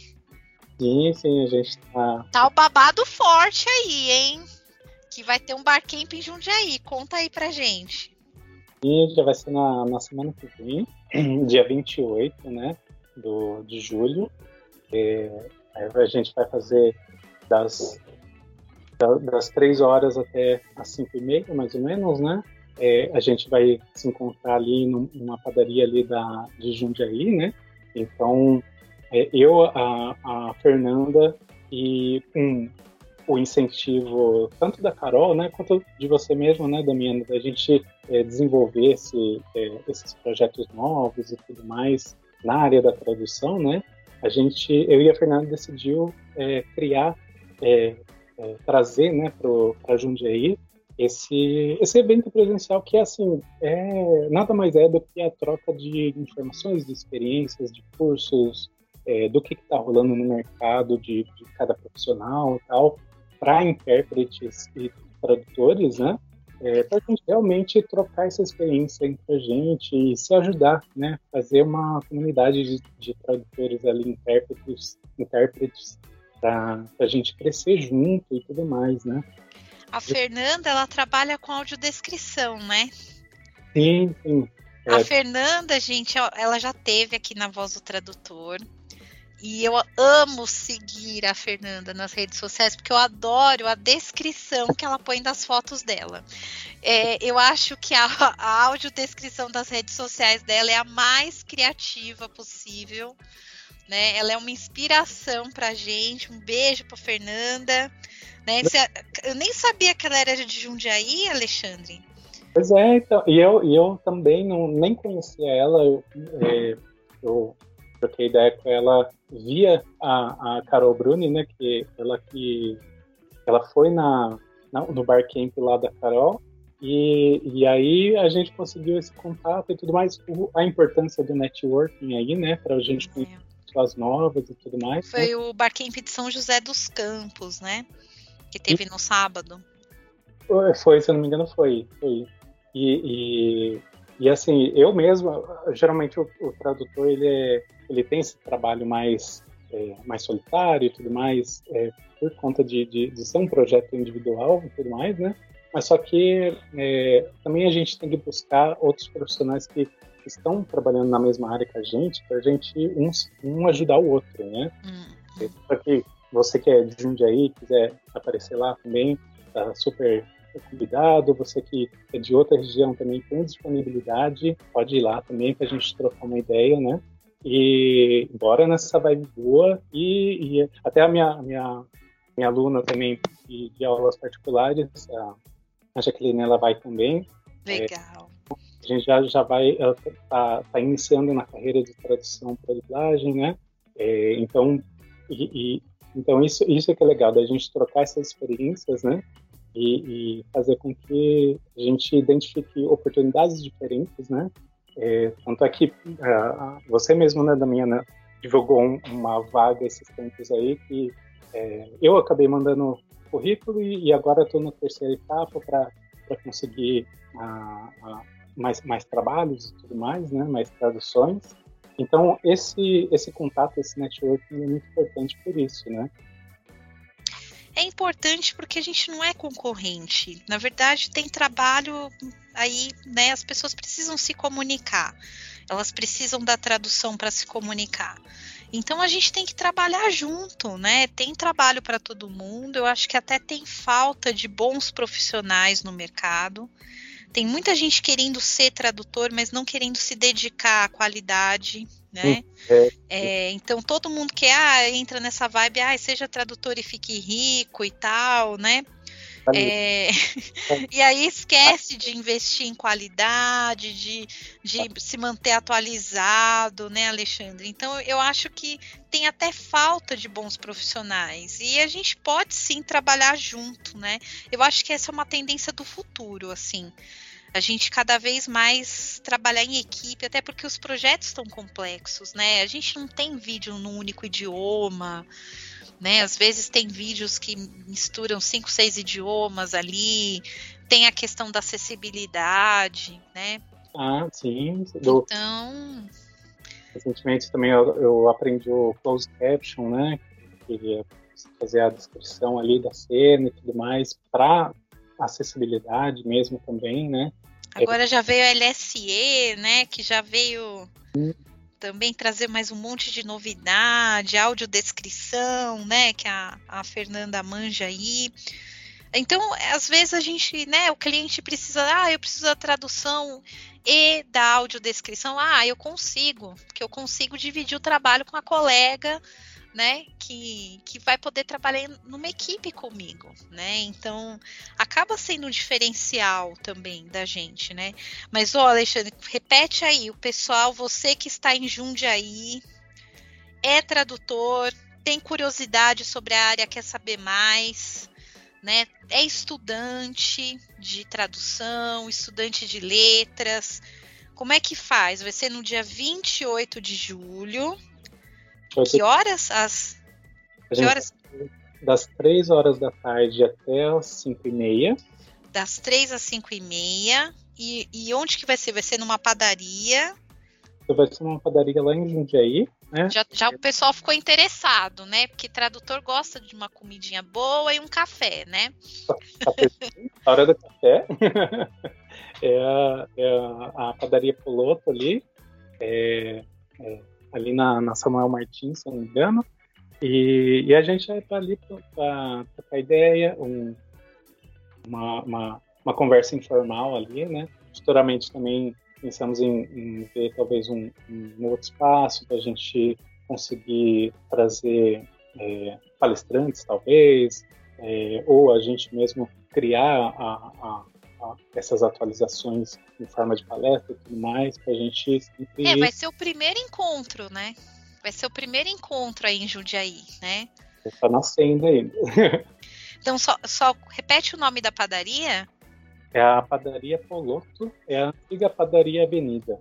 Sim, sim, a gente tá. Tá o babado forte aí, hein? Que vai ter um bar camp em Jundiaí. Conta aí pra gente. E já vai ser na, na semana que vem, dia 28, né? Do, de julho. É, a gente vai fazer das, das 3 horas até as 5 e meia, mais ou menos, né? É, a gente vai se encontrar ali numa padaria ali da, de Jundiaí, né? Então, é, eu, a, a Fernanda e um, o incentivo tanto da Carol, né, quanto de você mesmo, né, Damiana, da gente é, desenvolver esse, é, esses projetos novos e tudo mais na área da tradução, né, a gente, eu e a Fernanda decidiu é, criar, é, é, trazer, né, para Jundiaí esse, esse evento presencial que, assim, é, nada mais é do que a troca de informações, de experiências, de cursos, é, do que está rolando no mercado de, de, cada profissional e tal, para intérpretes e tradutores, né? É, para a gente realmente trocar essa experiência entre a gente e se ajudar, né? Fazer uma comunidade de, de tradutores ali, intérpretes, intérpretes para a gente crescer junto e tudo mais, né? A Fernanda, ela trabalha com audiodescrição, né? Sim, sim. É. A Fernanda, gente, ela já teve aqui na Voz do Tradutor. E eu amo seguir a Fernanda nas redes sociais, porque eu adoro a descrição que ela põe das fotos dela. É, eu acho que a, a audiodescrição das redes sociais dela é a mais criativa possível. Né? Ela é uma inspiração pra gente. Um beijo pra Fernanda. Né? Eu nem sabia que ela era de Jundiaí, Alexandre. Pois é, então, e eu, e eu também não, nem conhecia ela. Eu, é, eu troquei ideia com ela via a, a Carol Bruni, né? Que ela que ela foi na, na no barcamp lá da Carol e, e aí a gente conseguiu esse contato e tudo mais. A importância do networking aí, né? Para a gente conhecer pessoas novas e tudo mais. Foi né? o barcamp de São José dos Campos, né? Que teve e, no sábado. Foi, se eu não me engano, foi. foi. E, e, e assim, eu mesmo, geralmente o, o tradutor ele é ele tem esse trabalho mais, é, mais solitário e tudo mais, é, por conta de, de, de, ser um projeto individual e tudo mais, né? Mas só que é, também a gente tem que buscar outros profissionais que estão trabalhando na mesma área que a gente, para a gente um, um, ajudar o outro, né? Hum. Só que você que é de Jundiaí, quiser aparecer lá também, tá super convidado, você que é de outra região também tem disponibilidade, pode ir lá também para a gente trocar uma ideia, né? E bora nessa vibe boa. E, e até a minha, minha, minha aluna também de, de aulas particulares, a, a Jaqueline, ela vai também. Legal. É, a gente já, já vai, ela tá, iniciando na carreira de tradução para dublagem, né? É, então, e, e, então isso, isso é que é legal, da gente trocar essas experiências, né? E, e, fazer com que a gente identifique oportunidades diferentes, né? É, tanto é que uh, você mesmo, né, Damiana, divulgou um, uma vaga esses tempos aí que é, eu acabei mandando currículo e, e agora estou na terceira etapa para conseguir uh, uh, mais, mais trabalhos e tudo mais, né, mais traduções. Então, esse, esse contato, esse networking é muito importante por isso, né? É importante porque a gente não é concorrente. Na verdade, tem trabalho aí, né, as pessoas precisam se comunicar. Elas precisam da tradução para se comunicar. Então a gente tem que trabalhar junto, né? Tem trabalho para todo mundo. Eu acho que até tem falta de bons profissionais no mercado. Tem muita gente querendo ser tradutor, mas não querendo se dedicar à qualidade, né? É. É, então todo mundo que ah, entra nessa vibe, ah, seja tradutor e fique rico e tal, né? É, e aí esquece de investir em qualidade, de, de se manter atualizado, né, Alexandre? Então eu acho que tem até falta de bons profissionais e a gente pode sim trabalhar junto, né? Eu acho que essa é uma tendência do futuro, assim a gente cada vez mais trabalhar em equipe, até porque os projetos estão complexos, né? A gente não tem vídeo num único idioma, né? Às vezes tem vídeos que misturam cinco, seis idiomas ali, tem a questão da acessibilidade, né? Ah, sim. Do... Então. Recentemente também eu, eu, aprendi o closed caption, né? Que é fazer a descrição ali da cena e tudo mais para acessibilidade mesmo também, né? Agora já veio a LSE, né? Que já veio. Hum também trazer mais um monte de novidade, audiodescrição, né, que a, a Fernanda manja aí. Então, às vezes a gente, né, o cliente precisa, ah, eu preciso da tradução e da audiodescrição. Ah, eu consigo, porque eu consigo dividir o trabalho com a colega né, que, que vai poder trabalhar numa equipe comigo, né? Então, acaba sendo um diferencial também da gente, né? Mas, ó, Alexandre, repete aí, o pessoal, você que está em Jundiaí, é tradutor, tem curiosidade sobre a área, quer saber mais, né? É estudante de tradução, estudante de letras. Como é que faz? Vai ser no dia 28 de julho, que horas? As... Que horas? Das 3 horas da tarde até as 5 e meia. Das 3 às 5 e meia. E, e onde que vai ser? Vai ser numa padaria? Vai ser uma padaria lá em Jundiaí. Né? Já, já o pessoal ficou interessado, né? Porque tradutor gosta de uma comidinha boa e um café, né? a hora do café. é, a, é a, a padaria Poloto ali. É, é, ali na, na Samuel Martins, se não me engano. E, e a gente está ali para trocar ideia, um, uma, uma, uma, conversa informal ali, né? Futuramente também pensamos em, em ver talvez um, um outro espaço para a gente conseguir trazer é, palestrantes, talvez, é, ou a gente mesmo criar a, a, essas atualizações em forma de palestra e tudo mais, para a gente sempre... É, vai ser o primeiro encontro, né? Vai ser o primeiro encontro aí em Jundiaí, né? Está nascendo ainda. então, só, só repete o nome da padaria? É a padaria Poloto, é a antiga padaria Avenida.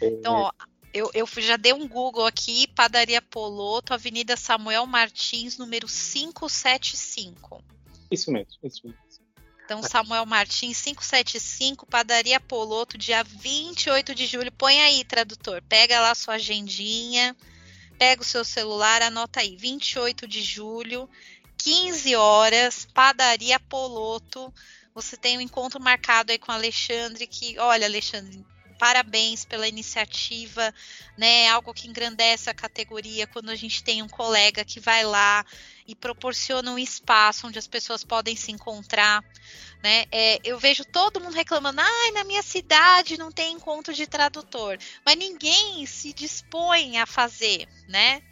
Então, ó, eu, eu já dei um Google aqui, padaria Poloto, Avenida Samuel Martins, número 575. Isso mesmo, isso mesmo. Então, Samuel Martins, 575, Padaria Poloto, dia 28 de julho. Põe aí, tradutor. Pega lá sua agendinha, pega o seu celular, anota aí. 28 de julho, 15 horas, Padaria Poloto. Você tem um encontro marcado aí com o Alexandre, que, olha, Alexandre, parabéns pela iniciativa, né? Algo que engrandece a categoria quando a gente tem um colega que vai lá e proporciona um espaço onde as pessoas podem se encontrar. Né? É, eu vejo todo mundo reclamando, ai, na minha cidade não tem encontro de tradutor, mas ninguém se dispõe a fazer, né?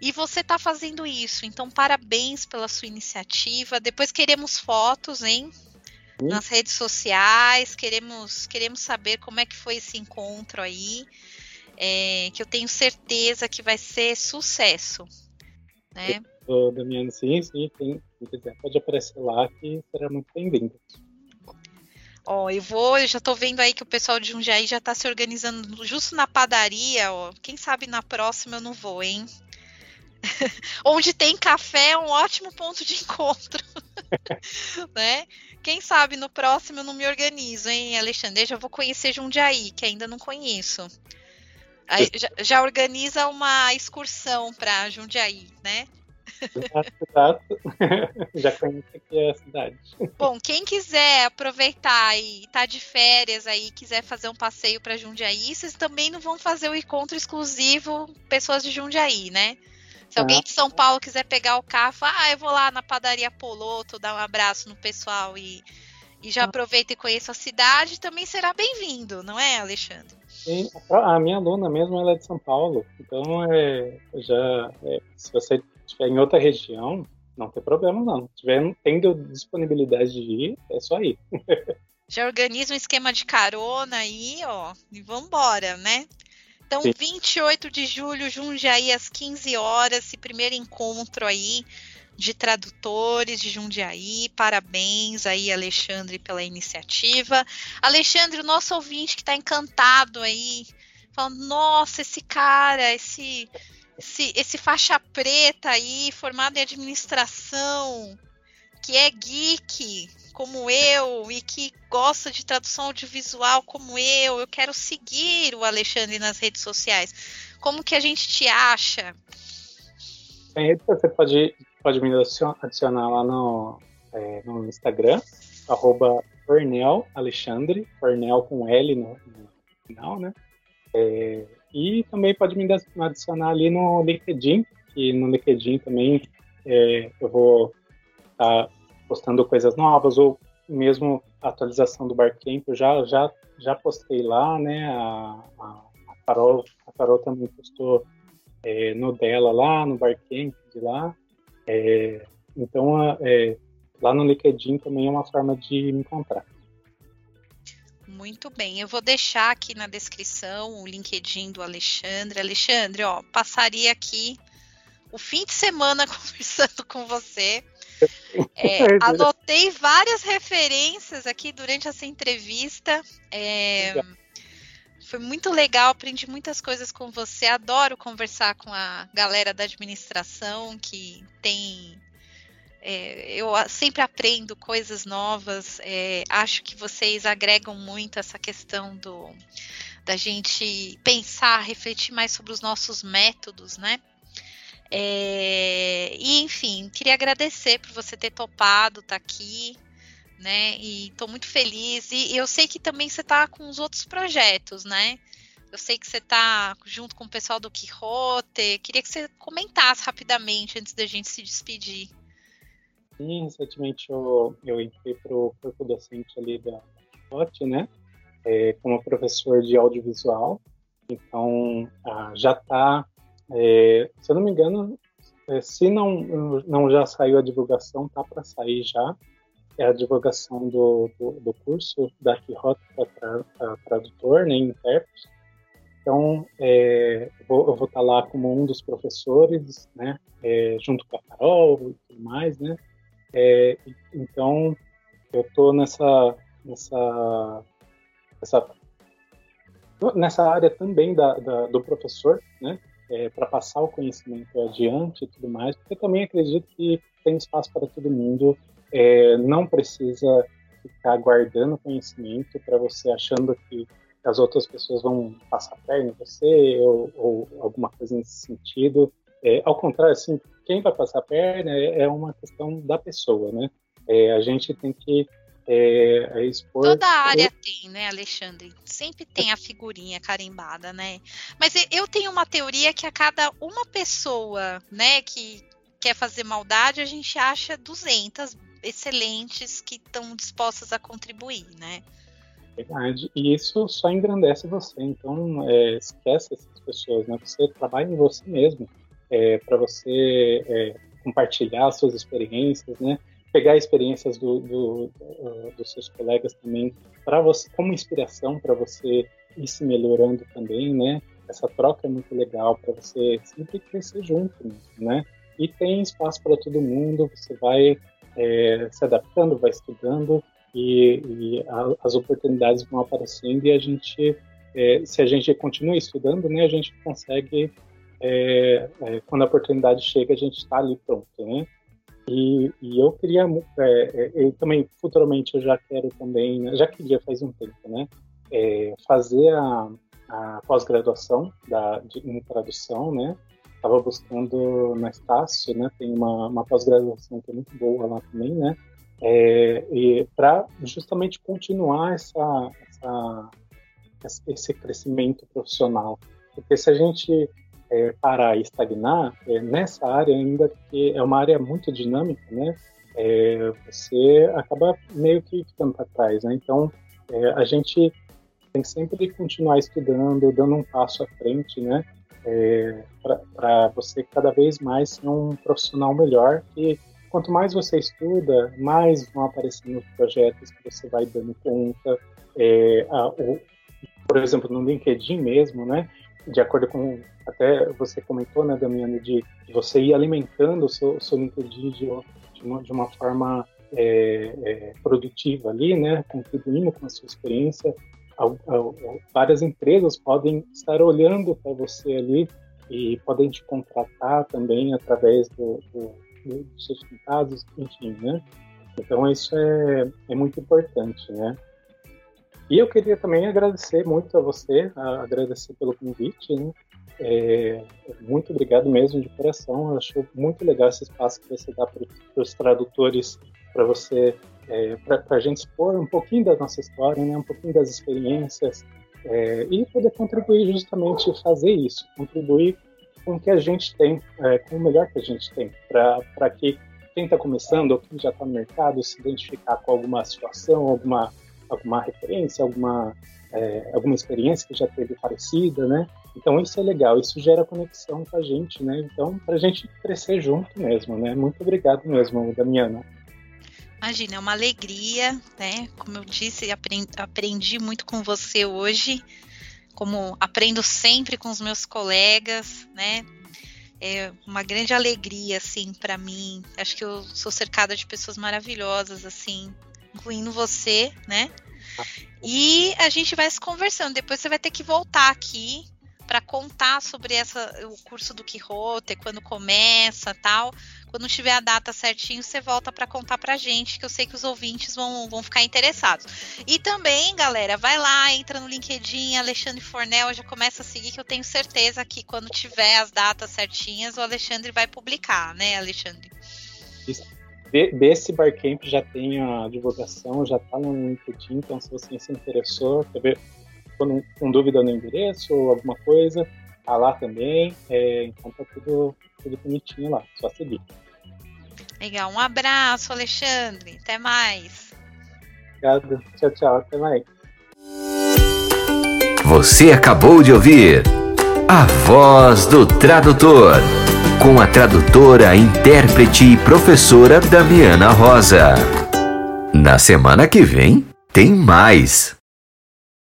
E você está fazendo isso, então parabéns pela sua iniciativa. Depois queremos fotos, hein? Nas redes sociais, queremos, queremos saber como é que foi esse encontro aí, é, que eu tenho certeza que vai ser sucesso. Né? Eu, Damiano, sim, sim, quem, quiser pode aparecer lá que será muito bem-vindo. Ó, eu vou, eu já tô vendo aí que o pessoal de Jundiaí já tá se organizando justo na padaria, ó. Quem sabe na próxima eu não vou, hein? Onde tem café é um ótimo ponto de encontro. né? Quem sabe no próximo eu não me organizo, hein, Alexandre? Eu já vou conhecer Jundiaí, que ainda não conheço. Aí, já, já, organiza uma excursão para Jundiaí, né? Exato, exato. Já conheço aqui a cidade. Bom, quem quiser aproveitar e tá de férias aí, quiser fazer um passeio para Jundiaí, vocês também não vão fazer o encontro exclusivo pessoas de Jundiaí, né? Se alguém ah. de São Paulo quiser pegar o carro, ah, eu vou lá na padaria Poloto, dar um abraço no pessoal e, e já ah. aproveita e conheça a cidade, também será bem-vindo, não é, Alexandre? Sim, a minha aluna mesmo ela é de São Paulo, então é, já é, se você estiver em outra região, não tem problema não. Se tiver tendo disponibilidade de ir, é só ir. já organiza um esquema de carona aí, ó, e vambora, né? Então, Sim. 28 de julho, Jundiaí, às 15 horas, esse primeiro encontro aí de tradutores de Jundiaí. Parabéns aí, Alexandre, pela iniciativa. Alexandre, o nosso ouvinte que está encantado aí, falando, nossa, esse cara, esse, esse, esse faixa preta aí, formado em administração, que é geek, como eu e que gosta de tradução audiovisual como eu, eu quero seguir o Alexandre nas redes sociais. Como que a gente te acha? Você pode pode me adicionar lá no, é, no Instagram, arroba Fornel Alexandre, Fornel com L no, no final, né? É, e também pode me adicionar ali no LinkedIn, que no LinkedIn também é, eu vou estar tá postando coisas novas, ou mesmo a atualização do Barcamp, eu já, já, já postei lá, né? A, a, a, Carol, a Carol também postou é, no dela lá, no Barcamp de lá. É, então, é, lá no LinkedIn também é uma forma de me encontrar. Muito bem, eu vou deixar aqui na descrição o LinkedIn do Alexandre. Alexandre, ó, passaria aqui o fim de semana conversando com você. É, anotei várias referências aqui durante essa entrevista. É, foi muito legal, aprendi muitas coisas com você. Adoro conversar com a galera da administração que tem. É, eu sempre aprendo coisas novas. É, acho que vocês agregam muito essa questão do da gente pensar, refletir mais sobre os nossos métodos, né? É, e enfim, queria agradecer por você ter topado estar tá aqui né? E estou muito feliz. E eu sei que também você está com os outros projetos, né? Eu sei que você está junto com o pessoal do Quixote. Queria que você comentasse rapidamente antes da gente se despedir. Sim, recentemente eu, eu entrei para o corpo docente ali da Quixote, né? É, como professor de audiovisual. Então, ah, já está, é, se eu não me engano, é, se não, não já saiu a divulgação, tá para sair já é a divulgação do, do, do curso da Quixote para tradutor, né, intérprete. Então, é, eu, vou, estar lá como um dos professores, né, é, junto com a Carol e tudo mais, né. É, então, eu estou nessa, nessa, nessa, nessa área também da, da do professor, né, é, para passar o conhecimento adiante e tudo mais, porque também acredito que tem espaço para todo mundo é, não precisa ficar guardando conhecimento para você achando que as outras pessoas vão passar perna em você ou, ou, alguma coisa nesse sentido. É, ao contrário, assim, quem vai passar perna é, é uma questão da pessoa, né? É, a gente tem que é, é expor. Toda área tem, né, Alexandre? Sempre tem a figurinha carimbada, né? Mas eu tenho uma teoria que a cada uma pessoa, né, que quer fazer maldade, a gente acha 200 excelentes que estão dispostas a contribuir, né? Verdade. E isso só engrandece você. Então, é, esquece essas pessoas, né? Você trabalha em você mesmo é, para você é, compartilhar suas experiências, né? Pegar experiências do, do, do, dos seus colegas também para você como inspiração para você ir se melhorando também, né? Essa troca é muito legal para você sempre crescer junto, né? E tem espaço para todo mundo. Você vai é, se adaptando, vai estudando e, e a, as oportunidades vão aparecendo e a gente, é, se a gente continua estudando, né, a gente consegue, é, é quando a oportunidade chega, a gente está ali pronto, né? E, e eu queria, é, é, eu também, futuramente, eu já quero também, né, já queria faz um tempo, né, fazer a, a pós-graduação em tradução, né, estava buscando na Estácio, né? Tem uma, uma pós-graduação que é muito boa lá também, né? É, e para justamente continuar essa, essa, esse crescimento profissional. Porque se a gente é, parar e estagnar, é, nessa área ainda que é uma área muito dinâmica, né? É, você acaba meio que ficando para trás, né? Então, é, a gente tem sempre continuar estudando, dando um passo à frente, né? É, para você cada vez mais ser um profissional melhor e quanto mais você estuda, mais vão aparecendo projetos que você vai dando conta. É, a, o, por exemplo, no LinkedIn mesmo, né? De acordo com até você comentou, né, Damiano, de, você ir alimentando o seu, seu LinkedIn de, uma, de uma forma é, é, produtiva ali, né? Contribuindo com a sua experiência. várias empresas podem estar olhando para você ali e podem te contratar também através do, do dos certificados, enfim, né? Então isso é, é muito importante, né? E eu queria também agradecer muito a você, a agradecer pelo convite, né? É, muito obrigado mesmo de coração. Eu acho muito legal esse espaço que você dá para os tradutores, para você, é, para a gente expor um pouquinho da nossa história, né? Um pouquinho das experiências é, e poder contribuir justamente fazer isso, contribuir com o que a gente tem, é, com o melhor que a gente tem, para que quem está começando ou quem já está no mercado se identificar com alguma situação, alguma, alguma referência, alguma, é, alguma experiência que já teve parecida, né? Então isso é legal, isso gera conexão com a gente, né? Então, para a gente crescer junto mesmo, né? Muito obrigado mesmo, Damiana. Imagina, é uma alegria, né? Como eu disse, aprendi, aprendi muito com você hoje como aprendo sempre com os meus colegas, né? É uma grande alegria, assim, para mim. Acho que eu sou cercada de pessoas maravilhosas, assim, incluindo você, né? E a gente vai se conversando. Depois você vai ter que voltar aqui para contar sobre essa, o curso do Quixote, quando começa, tal. Quando tiver a data certinho, você volta para contar pra gente, que eu sei que os ouvintes vão, vão ficar interessados. E também, galera, vai lá, entra no LinkedIn, Alexandre Fornel, já começa a seguir, que eu tenho certeza que quando tiver as datas certinhas, o Alexandre vai publicar, né, Alexandre? Desse Barcamp já tem a divulgação, já está no LinkedIn, então se você se interessou, quer ver, com, com dúvida no endereço ou alguma coisa, tá lá também. É, então tá tudo, tudo bonitinho lá, só seguir. Legal, um abraço, Alexandre. Até mais. Obrigado. Tchau, tchau. Até mais. Você acabou de ouvir A Voz do Tradutor, com a tradutora, intérprete e professora Damiana Rosa. Na semana que vem, tem mais.